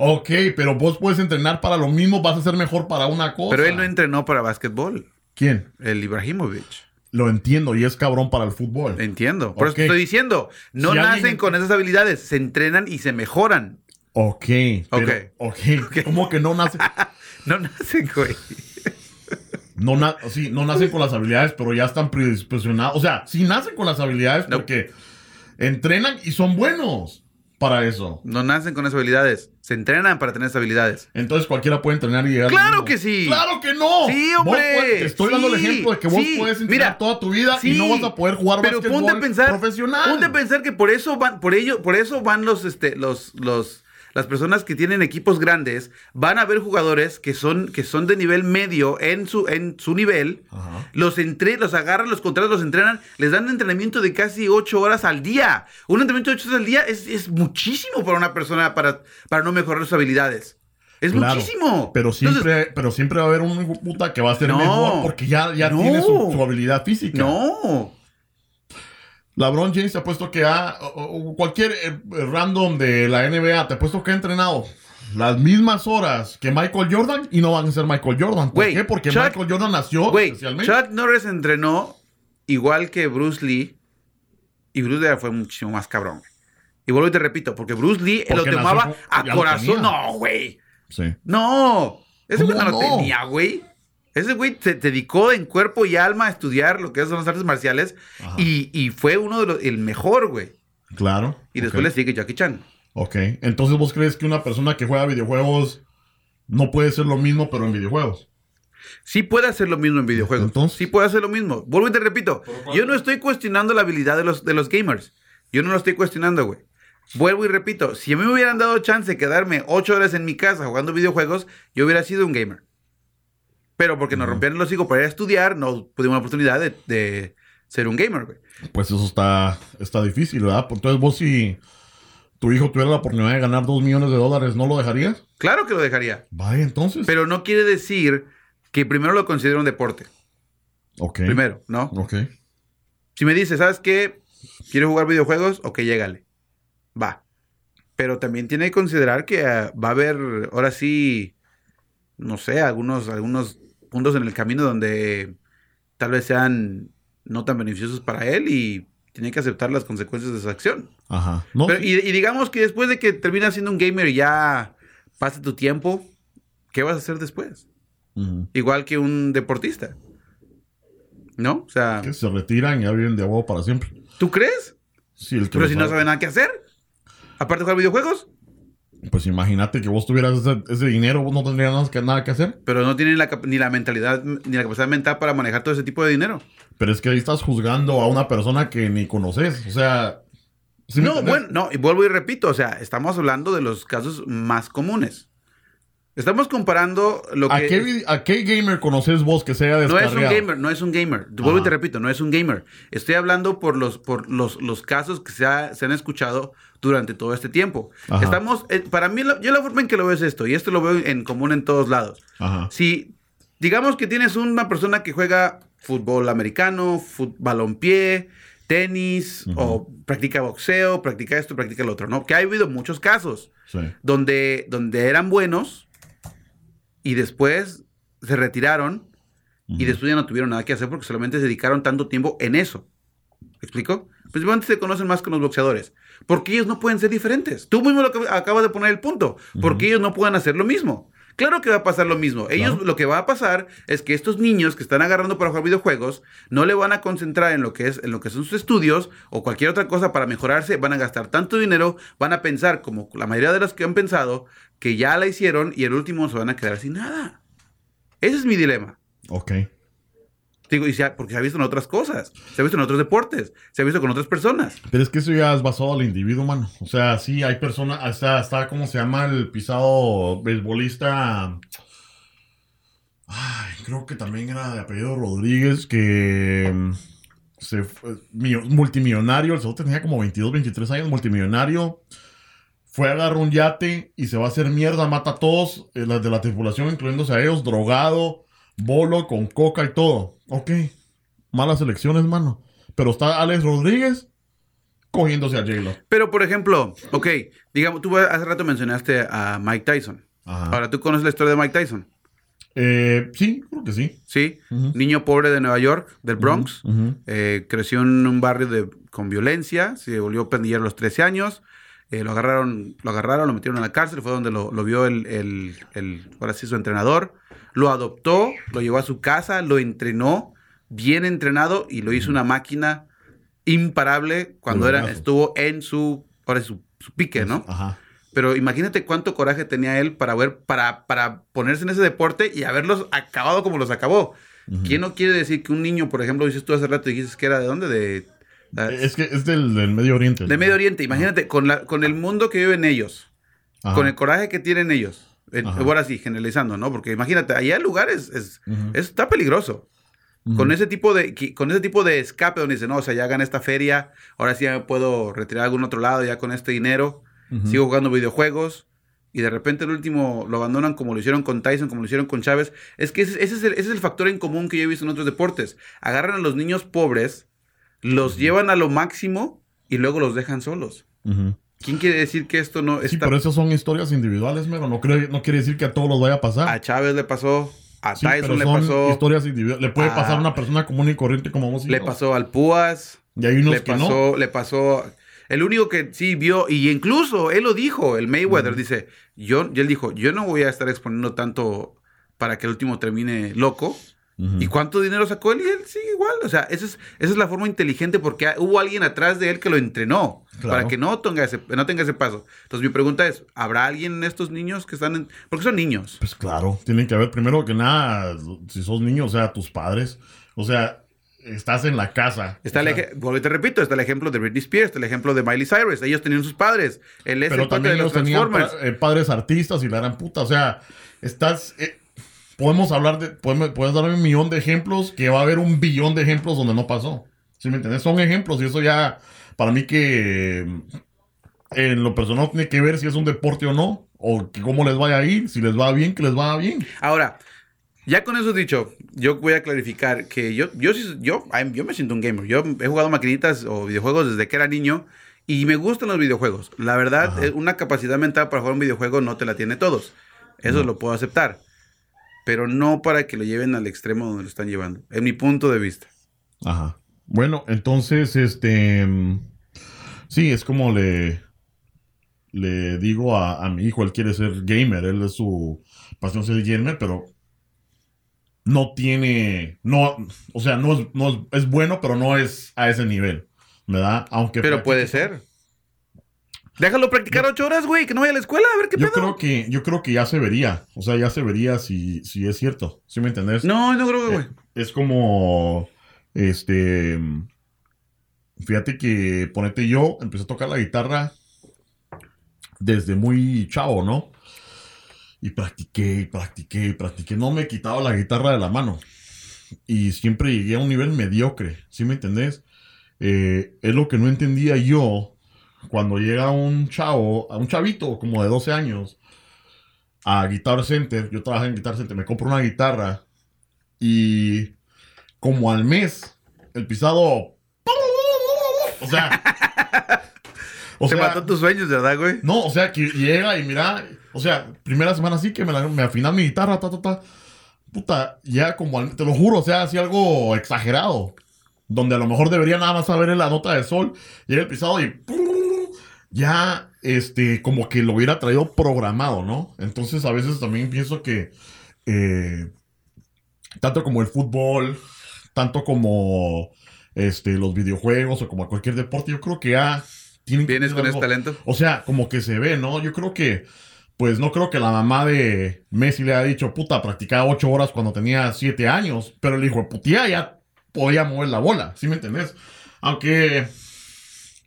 Ok, pero vos puedes entrenar para lo mismo, vas a ser mejor para una cosa. Pero él no entrenó para básquetbol. ¿Quién? El Ibrahimovic. Lo entiendo y es cabrón para el fútbol. Entiendo. Por eso te estoy diciendo. No Si nacen alguien- con esas habilidades. Se entrenan y se mejoran. Ok. pero- Ok. ok. ¿Cómo que no nace? No nacen, güey. No, na- sí, no nacen con las habilidades, pero ya están predisposicionados. O sea, sí nacen con las habilidades No. porque entrenan y son buenos para eso. No nacen con esas habilidades. Se entrenan para tener esas habilidades. Entonces cualquiera puede entrenar y llegar. ¡Claro que sí! ¡Claro que no! Sí, Vos hombre. puedes- te estoy dando el ejemplo de que vos sí. puedes entrenar Mira, toda tu vida Sí, y no vas a poder jugar pero ponte a pensar, profesional. Ponte a pensar que por eso van, por ello, por eso van los, este, los, los, las personas que tienen equipos grandes, van a ver jugadores que son, que son de nivel medio en su, en su nivel, Ajá. los entre, los agarran, los contratan, los entrenan, les dan un entrenamiento de casi ocho horas al día. Un entrenamiento de ocho horas al día es, es muchísimo para una persona para, para no mejorar sus habilidades. Es Claro, muchísimo. Pero siempre, Entonces, pero siempre va a haber un puta que va a ser No. mejor porque ya, ya No. tiene su, su habilidad física. no. LeBron James te ha puesto que ha, o- o cualquier eh, random de la NBA te ha puesto que ha entrenado las mismas horas que Michael Jordan y no van a ser Michael Jordan. ¿Por qué? Porque Chuck- Michael Jordan nació especialmente. Chuck Norris entrenó igual que Bruce Lee, y Bruce Lee fue muchísimo más cabrón. Y vuelvo y te repito, porque Bruce Lee lo Porque tomaba nació con- a lo corazón. No, güey. Sí. No. ¿Cómo no lo no? tenía, güey. Ese güey se dedicó en cuerpo y alma a estudiar lo que son las artes marciales y, y fue uno de los, el mejor, güey. Claro. Y después le sigue Jackie Chan. Ok. Entonces, ¿vos crees que una persona que juega videojuegos no puede ser lo mismo, pero en videojuegos? Sí puede hacer lo mismo en videojuegos. Entonces- sí puede hacer lo mismo. Vuelvo y te repito. Yo no estoy cuestionando la habilidad de los, de los gamers. Yo no lo estoy cuestionando, güey. Vuelvo y repito. Si a mí me hubieran dado chance de quedarme ocho horas en mi casa jugando videojuegos, yo hubiera sido un gamer. Pero porque nos rompieron los hijos para ir a estudiar, no tuvimos la oportunidad de, de ser un gamer, güey. Pues eso está, está difícil, ¿verdad? Entonces, vos si tu hijo tuviera la oportunidad de ganar dos millones de dólares, ¿no lo dejarías? Claro que lo dejaría. Vaya, entonces. Pero no quiere decir que primero lo considero un deporte. ok. Primero, ¿no? Ok. Si me dice, ¿sabes qué? ¿Quieres jugar videojuegos? Ok, llégale. Va. Pero también tiene que considerar que ah, va a haber, ahora sí, no sé, algunos, algunos puntos en el camino donde tal vez sean no tan beneficiosos para él y tiene que aceptar las consecuencias de su acción. Ajá. No, Pero, y, y digamos que después de que terminas siendo un gamer y ya pase tu tiempo, ¿qué vas a hacer después? Igual que un deportista. ¿No? O sea, Que se retiran y ya viven de abogado para siempre. ¿tú crees? Sí, el que Pero si no sabe nada que hacer. Aparte de jugar videojuegos. Pues imagínate que vos tuvieras ese, ese dinero, vos no tendrías nada que, nada que hacer. Pero no tiene la cap- ni la mentalidad ni la capacidad mental para manejar todo ese tipo de dinero. Pero es que ahí estás juzgando a una persona que ni conoces. O sea. ¿sí me no, bueno, no, y vuelvo y repito, o sea, estamos hablando de los casos más comunes. Estamos comparando lo ¿A que... qué, ¿A qué gamer conoces vos que sea No es un descarriado? gamer, no es un gamer. Vuelvo y te repito, no es un gamer. Estoy hablando por los, por los, los casos que se, ha- se han escuchado durante todo este tiempo. Ajá. Estamos, eh, para mí, yo la forma en que lo veo es esto, y esto lo veo en común en todos lados. Ajá. Si, digamos que tienes una persona que juega fútbol americano, balompié, tenis, o practica boxeo, practica esto, practica lo otro, ¿no? Que ha habido muchos casos Sí. donde, donde eran buenos y después se retiraron y después ya no tuvieron nada que hacer porque solamente se dedicaron tanto tiempo en eso. ¿Me explico? Principalmente se conocen más con los boxeadores. Porque ellos no pueden ser diferentes. Tú mismo lo que acabas de poner el punto. Porque ellos no pueden hacer lo mismo. Claro que va a pasar lo mismo. Ellos Claro. lo que va a pasar es que estos niños que están agarrando para jugar videojuegos no le van a concentrar en lo que es en lo que son sus estudios o cualquier otra cosa para mejorarse, van a gastar tanto dinero, van a pensar como la mayoría de los que han pensado que ya la hicieron y el último se van a quedar sin nada. Ese es mi dilema. Ok. Digo, y se porque se ha visto en otras cosas, se ha visto en otros deportes, se ha visto con otras personas. Pero es que eso ya es basado al individuo, mano. O sea, sí, hay personas, hasta, hasta, ¿cómo se llama el pisado beisbolista? Ay, creo que también era de apellido Rodríguez, que mm, se fue- millo- multimillonario, el segundo tenía como 22, 23 años, multimillonario. Fue a agarrar un yate y se va a hacer mierda, mata a todos, eh, las de la tripulación, incluyéndose a ellos, drogado, bolo, con coca y todo. Ok, malas elecciones, mano. Pero está Alex Rodríguez cogiéndose a J-Lo. Pero, por ejemplo, ok, digamos, tú hace rato mencionaste a Mike Tyson. Ajá. Ahora, ¿tú conoces la historia de Mike Tyson? Eh, sí, creo que sí. ¿Sí? Niño pobre de Nueva York, del Bronx. Eh, creció en un barrio de, con violencia, se volvió pandillero a los 13 años. eh, lo agarraron, lo agarraron, lo metieron a la cárcel, fue donde lo, lo vio el, el- el- ahora sí, su entrenador. Lo adoptó, lo llevó a su casa, lo entrenó, bien entrenado, y lo hizo una máquina imparable cuando era, estuvo en su, ahora su, su pique, ¿no? Ajá. Pero imagínate cuánto coraje tenía él para ver, para, para ponerse en ese deporte y haberlos acabado como los acabó. Ujú. ¿Quién no quiere decir que un niño, por ejemplo, dices tú hace rato, dijiste que era de dónde? De, de, Es que es del, del Medio Oriente. de Medio Oriente. Imagínate, con, la, con el mundo que viven ellos, Ajá. con el coraje que tienen ellos. En- ahora sí, generalizando, ¿no? Porque imagínate, allá el lugar es, está peligroso. Con ese tipo de con ese tipo de escape donde dicen, no, o sea, ya gané esta feria, ahora sí ya me puedo retirar a algún otro lado ya con este dinero, sigo jugando videojuegos y de repente el último lo abandonan como lo hicieron con Tyson, como lo hicieron con Chávez. Es que ese, ese es el, ese es el factor en común que yo he visto en otros deportes. Agarran a los niños pobres, los llevan a lo máximo y luego los dejan solos. ¿Quién quiere decir que esto no Sí, está... pero eso son historias individuales, mero. No, creo, no quiere decir que a todos los vaya a pasar. A Chávez le pasó, A Sí, Tyson pero le son pasó. historias individuales. Le puede a- pasar a una persona común y corriente como vos y Le pasó al Púas. Y hay unos le que pasó, no. le pasó. El único que sí vio, y incluso él lo dijo, el Mayweather dice, yo, y él dijo, yo no voy a estar exponiendo tanto para que el último termine loco. ¿Y cuánto dinero sacó él? Y él sigue igual. O sea, esa es, esa es la forma inteligente porque hubo alguien atrás de él que lo entrenó Claro. para que no tenga, ese, no tenga ese paso. Entonces mi pregunta es, ¿habrá alguien en estos niños que están en... Porque son niños. Pues claro, tienen que haber primero que nada, si sos niño, o sea, tus padres. O sea, estás en la casa. Está o el sea, te repito, está el ejemplo de Britney Spears, está el ejemplo de Miley Cyrus. Ellos tenían sus padres. Él es pero el padre también de los ellos tenían pa- eh, padres artistas y la gran puta. O sea, estás. eh, podemos hablar de. Podemos, puedes dar un millón de ejemplos que va a haber un billón de ejemplos donde no pasó. ¿Sí me entiendes? Son ejemplos y eso ya, para mí que eh, en lo personal tiene que ver si es un deporte o no, o que cómo les vaya a ir, si les va bien, que les va bien. Ahora, ya con eso dicho, yo voy a clarificar que yo, yo, yo, yo me siento un gamer. Yo he jugado maquinitas o videojuegos desde que era niño y me gustan los videojuegos. La verdad, Ajá. eh, una capacidad mental para jugar un videojuego no te la tiene todos. Eso No. lo puedo aceptar. Pero no para que lo lleven al extremo donde lo están llevando. En mi punto de vista. Ajá. Bueno, entonces, este. mm, Sí, es como le. Le digo a, a mi hijo, él quiere ser gamer, él es su pasión ser gamer, pero no tiene. No, o sea, no es, no es, es bueno, pero no es a ese nivel, ¿verdad? Aunque. Pero practique- puede ser. Déjalo practicar ocho horas, güey, que no vaya a la escuela, a ver qué Yo pedo. creo que, yo creo que ya se vería. O sea, ya se vería si, si es cierto. ¿Sí me entendés? No, no creo que, güey. Eh, es como, este, fíjate que, ponete yo, empecé a tocar la guitarra desde muy chavo, ¿no? Y practiqué, y practiqué, y practiqué. No me he quitado la guitarra de la mano. Y siempre llegué a un nivel mediocre, ¿sí me entendés? Eh, es lo que no entendía yo cuando llega un chavo, a un chavito como de 12 años, a Guitar Center. Yo trabajé en Guitar Center, me compro una guitarra y como al mes, el pisado. O sea. O sea, mató tus sueños, ¿verdad, güey? no, o sea, que llega y mira, o sea, primera semana sí que me, la, me afinan mi guitarra, ta, ta, ta. Puta, ya como, al- te lo juro, o sea, así algo exagerado. Donde a lo mejor debería nada más saber la nota de sol. Llega el pisado y ya, este, como que lo hubiera traído programado, ¿no? Entonces a veces también pienso que eh, tanto como el fútbol, tanto como este, los videojuegos o como cualquier deporte, yo creo que ya tienen ¿Vienes con ese talento? o sea, como que se ve, ¿no? Yo creo que, pues no creo que la mamá de Messi le haya dicho, puta, practicaba ocho horas cuando tenía siete años, pero el hijo de putía ya podía mover la bola, ¿sí me entendés? Aunque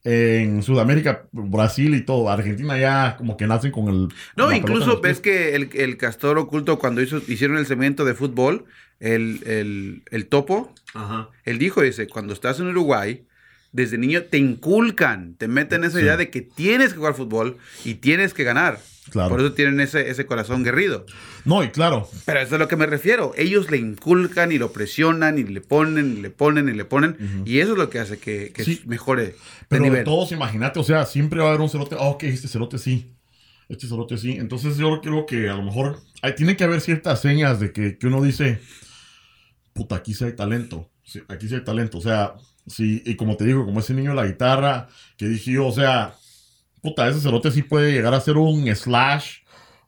en Sudamérica, Brasil y todo, Argentina ya como que nacen con el... No, incluso ves que el, el castor oculto cuando hizo, hicieron el cemento de fútbol, el, el, el topo, Ajá. él dijo, dice, cuando estás en Uruguay, desde niño te inculcan, te meten esa Sí. idea de que tienes que jugar fútbol y tienes que ganar. Claro. Por eso tienen ese, ese corazón guerrido. No, y claro, Pero eso es a lo que me refiero. Ellos le inculcan y lo presionan y le ponen y le ponen y le ponen. Y eso es lo que hace que, que Sí. mejore Pero de nivel. todos, imagínate, o sea, siempre va a haber un cerote. Oh, ok, este cerote sí. Este cerote sí. Entonces yo creo que a lo mejor hay, tiene que haber ciertas señas de que, que uno dice, puta, aquí sí hay talento. Sí, aquí sí hay talento. O sea, sí, y como te digo, como ese niño de la guitarra, que dije yo, o sea, puta, ese cerote sí puede llegar a ser un Slash,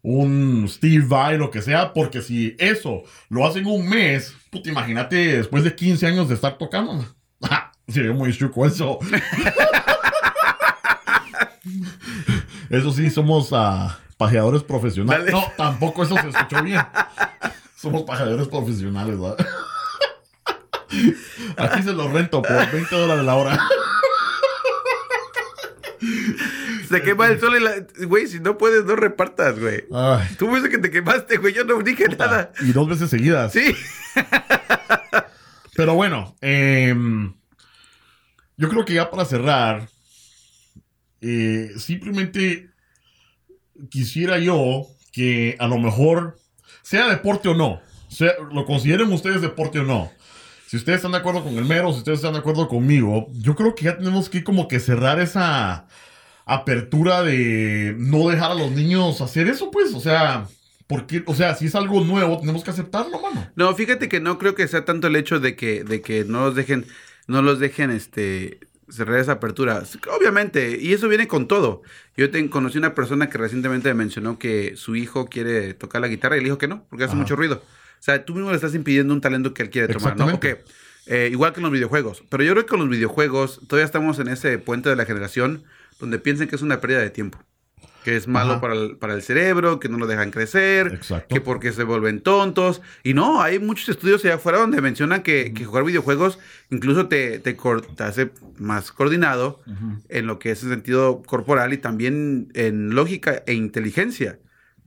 un Steve Vai, lo que sea, porque si eso lo hacen un mes, puta, imagínate después de 15 años de estar tocando. Sería muy chuco eso. Eso sí, somos ah, pajeadores profesionales. Dale. No, tampoco eso se escuchó bien. Somos pajeadores profesionales, ¿verdad? Aquí se los rento por 20 dólares la hora. Se quema el sol y la... Güey, si no puedes, no repartas, güey. Ay, Tú me dices que te quemaste, güey. Yo no dije puta. nada. Y dos veces seguidas. Sí. Pero bueno, em, yo creo que ya para cerrar, eh, simplemente quisiera yo que a lo mejor, sea deporte o no, sea, lo consideren ustedes deporte o no, si ustedes están de acuerdo con el mero, si ustedes están de acuerdo conmigo, yo creo que ya tenemos que como que cerrar esa apertura de no dejar a los niños hacer eso, pues, o sea, Porque, o sea, si es algo nuevo, tenemos que aceptarlo, mano. No, fíjate que no creo que sea tanto el hecho de que, de que no los dejen, no los dejen, este, cerrar esa apertura. Obviamente, y eso viene con todo. Yo te, conocí una persona que recientemente me mencionó que su hijo quiere tocar la guitarra y le dijo que no, porque hace Ajá. mucho ruido. O sea, tú mismo le estás impidiendo un talento que él quiere tomar, ¿no? Exactamente. Ok, eh, igual que en los videojuegos. Pero yo creo que con los videojuegos todavía estamos en ese puente de la generación donde piensan que es una pérdida de tiempo. Que es malo para el, para el cerebro, que no lo dejan crecer, Exacto. que porque se vuelven tontos. Y no, hay muchos estudios allá afuera donde mencionan que, que jugar videojuegos incluso te, te, hace más coordinado en lo que es el sentido corporal y también en lógica e inteligencia.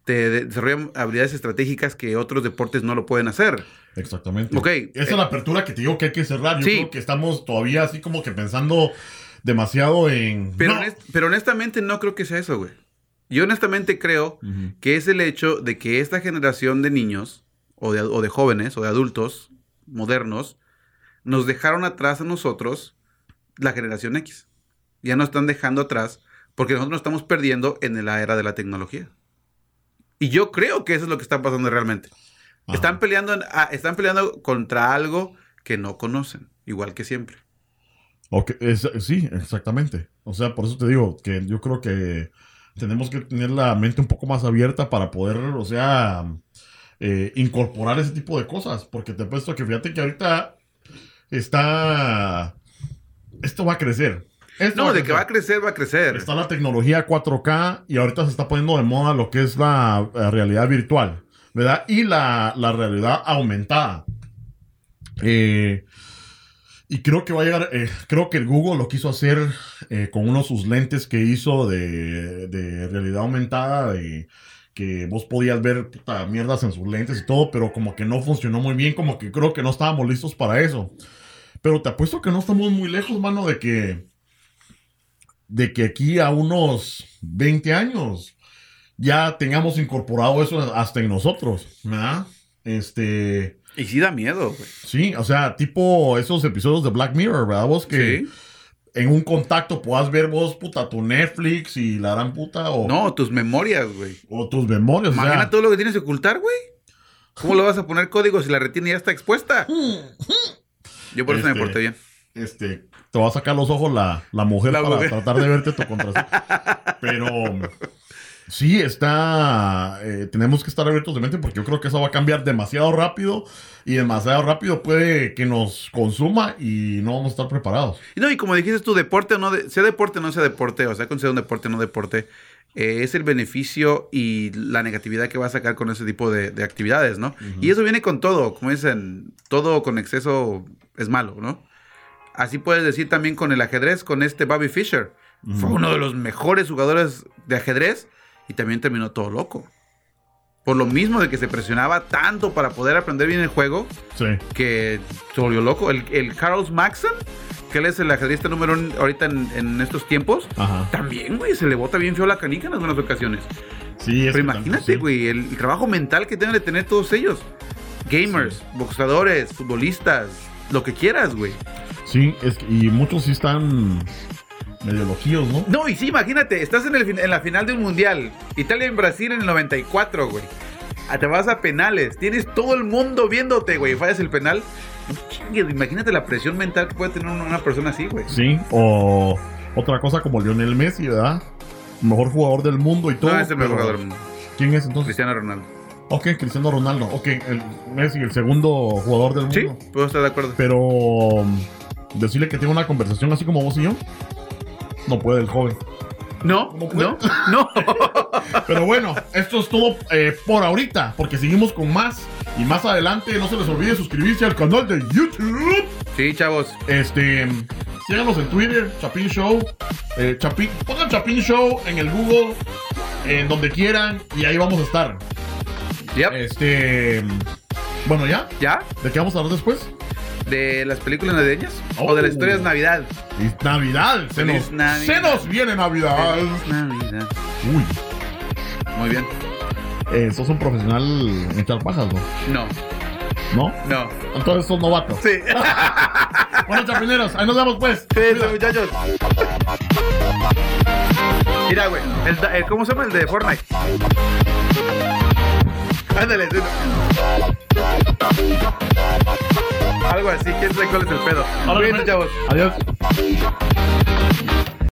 Te de- desarrollan habilidades estratégicas que otros deportes no lo pueden hacer. Exactamente. Ok, Esa es eh, la apertura que te digo que hay que cerrar. Yo Sí. creo que estamos todavía así como que pensando demasiado en. Pero, No. honest- pero honestamente no creo que sea eso, güey. Yo honestamente creo que es el hecho de que esta generación de niños, o de, o de jóvenes, o de adultos modernos, nos dejaron atrás a nosotros la generación X. Ya nos están dejando atrás porque nosotros nos estamos perdiendo en la era de la tecnología. Y yo creo que eso es lo que está pasando realmente. Ajá. Están peleando, en- ah, están peleando contra algo que no conocen, igual que siempre. Ok, es- sí, exactamente. O sea, por eso te digo que yo creo que tenemos que tener la mente un poco más abierta para poder, o sea, eh, incorporar ese tipo de cosas. Porque te he puesto que fíjate que ahorita está. Esto va a crecer. Esto No, de que va a crecer, va a crecer. Está la tecnología 4K y ahorita se está poniendo de moda lo que es la, realidad virtual, ¿verdad? Y la, la realidad aumentada. Eh, y creo que va a llegar, eh, creo que el Google lo quiso hacer eh, con uno de sus lentes que hizo de, de realidad aumentada, de que vos podías ver puta, mierdas en sus lentes y todo, pero como que no funcionó muy bien, como que creo que no estábamos listos para eso. Pero te apuesto que no estamos muy lejos, mano, de que de que aquí a unos 20 años ya tengamos incorporado eso hasta en nosotros, ¿verdad? Este, Y sí da miedo, güey. sí, o sea, tipo esos episodios de Black Mirror, ¿verdad? Vos que Sí. en un contacto puedas ver vos, puta, tu Netflix y la gran puta o, No, tus memorias, güey. o tus memorias, o sea, Imagina todo lo que tienes que ocultar, güey. ¿Cómo le vas a poner código si la retina ya está expuesta? Yo por eso me Este, porté bien. este, te va a sacar los ojos la, la mujer La para mujer. tratar de verte tu contraseña. Pero sí, está. eh, tenemos que estar abiertos de mente porque yo creo que eso va a cambiar demasiado rápido y demasiado rápido puede que nos consuma y no vamos a estar preparados. Y no, y como dijiste tú, deporte o no, de- sea deporte o no sea deporte, o sea, considera un deporte o no deporte, eh, es el beneficio y la negatividad que va a sacar con ese tipo de, de actividades, ¿no? Y eso viene con todo, como dicen, todo con exceso es malo, ¿no? Así puedes decir también con el ajedrez, con este Bobby Fischer. Fue uno de los mejores jugadores de ajedrez y también terminó todo loco. Por lo mismo de que se presionaba tanto para poder aprender bien el juego, Sí. que se volvió loco. El, el Carlos Maxon, que él es el ajedrista número uno ahorita en, en estos tiempos, Ajá. también, güey, se le bota bien feo la canica en algunas ocasiones. Sí, es Pero imagínate, güey, el, el trabajo mental que deben de tener todos ellos. Gamers, boxeadores, futbolistas, lo que quieras, güey. Sí, es que- y muchos sí están medio loquillos, ¿no? No, y sí, imagínate, estás en, el, en la final de un mundial. Italia en Brasil en el 94, güey. Ah, Te vas a penales. Tienes todo el mundo viéndote, güey. Fallas el penal. Imagínate la presión mental que puede tener una persona así, güey. Sí, o otra cosa como Lionel Messi, ¿verdad? Mejor jugador del mundo y todo. No es el mejor pero- jugador del mundo. ¿Quién es entonces? Cristiano Ronaldo. Ok, Cristiano Ronaldo. Ok, el Messi, el segundo jugador del Sí, mundo. puedo estar de acuerdo. Pero um, decirle que tenga una conversación así como vos y yo, no puede el joven. No, no, no. Pero bueno, esto es todo eh, por ahorita, porque seguimos con más. Y más adelante, no se les olvide suscribirse al canal de YouTube. Sí, chavos. Este, síganos en Twitter, Chapin Show. eh, Chapin, pongan Chapin Show en el Google, en donde quieran, y ahí vamos a estar. Yep. Este, bueno, ya. ¿Ya? ¿De qué vamos a hablar después? ¿De las películas navideñas? Oh. ¿O de las historias de Navidad? Es Navidad. Se nos, Navidad. se nos viene Navidad. Feliz Navidad. Uy, Muy bien. eh, sos un profesional en echar pajas, ¿no? No, ¿No? no. Entonces sos novato. Sí. Bueno, chapineros, ahí nos vemos pues. Eso, muchachos. Mira, güey. El, el- ¿Cómo se llama el de Fortnite? Ándale. sí. Algo así, quién sabe cuál es el pedo. Cuídense, pues. chavos. Adiós.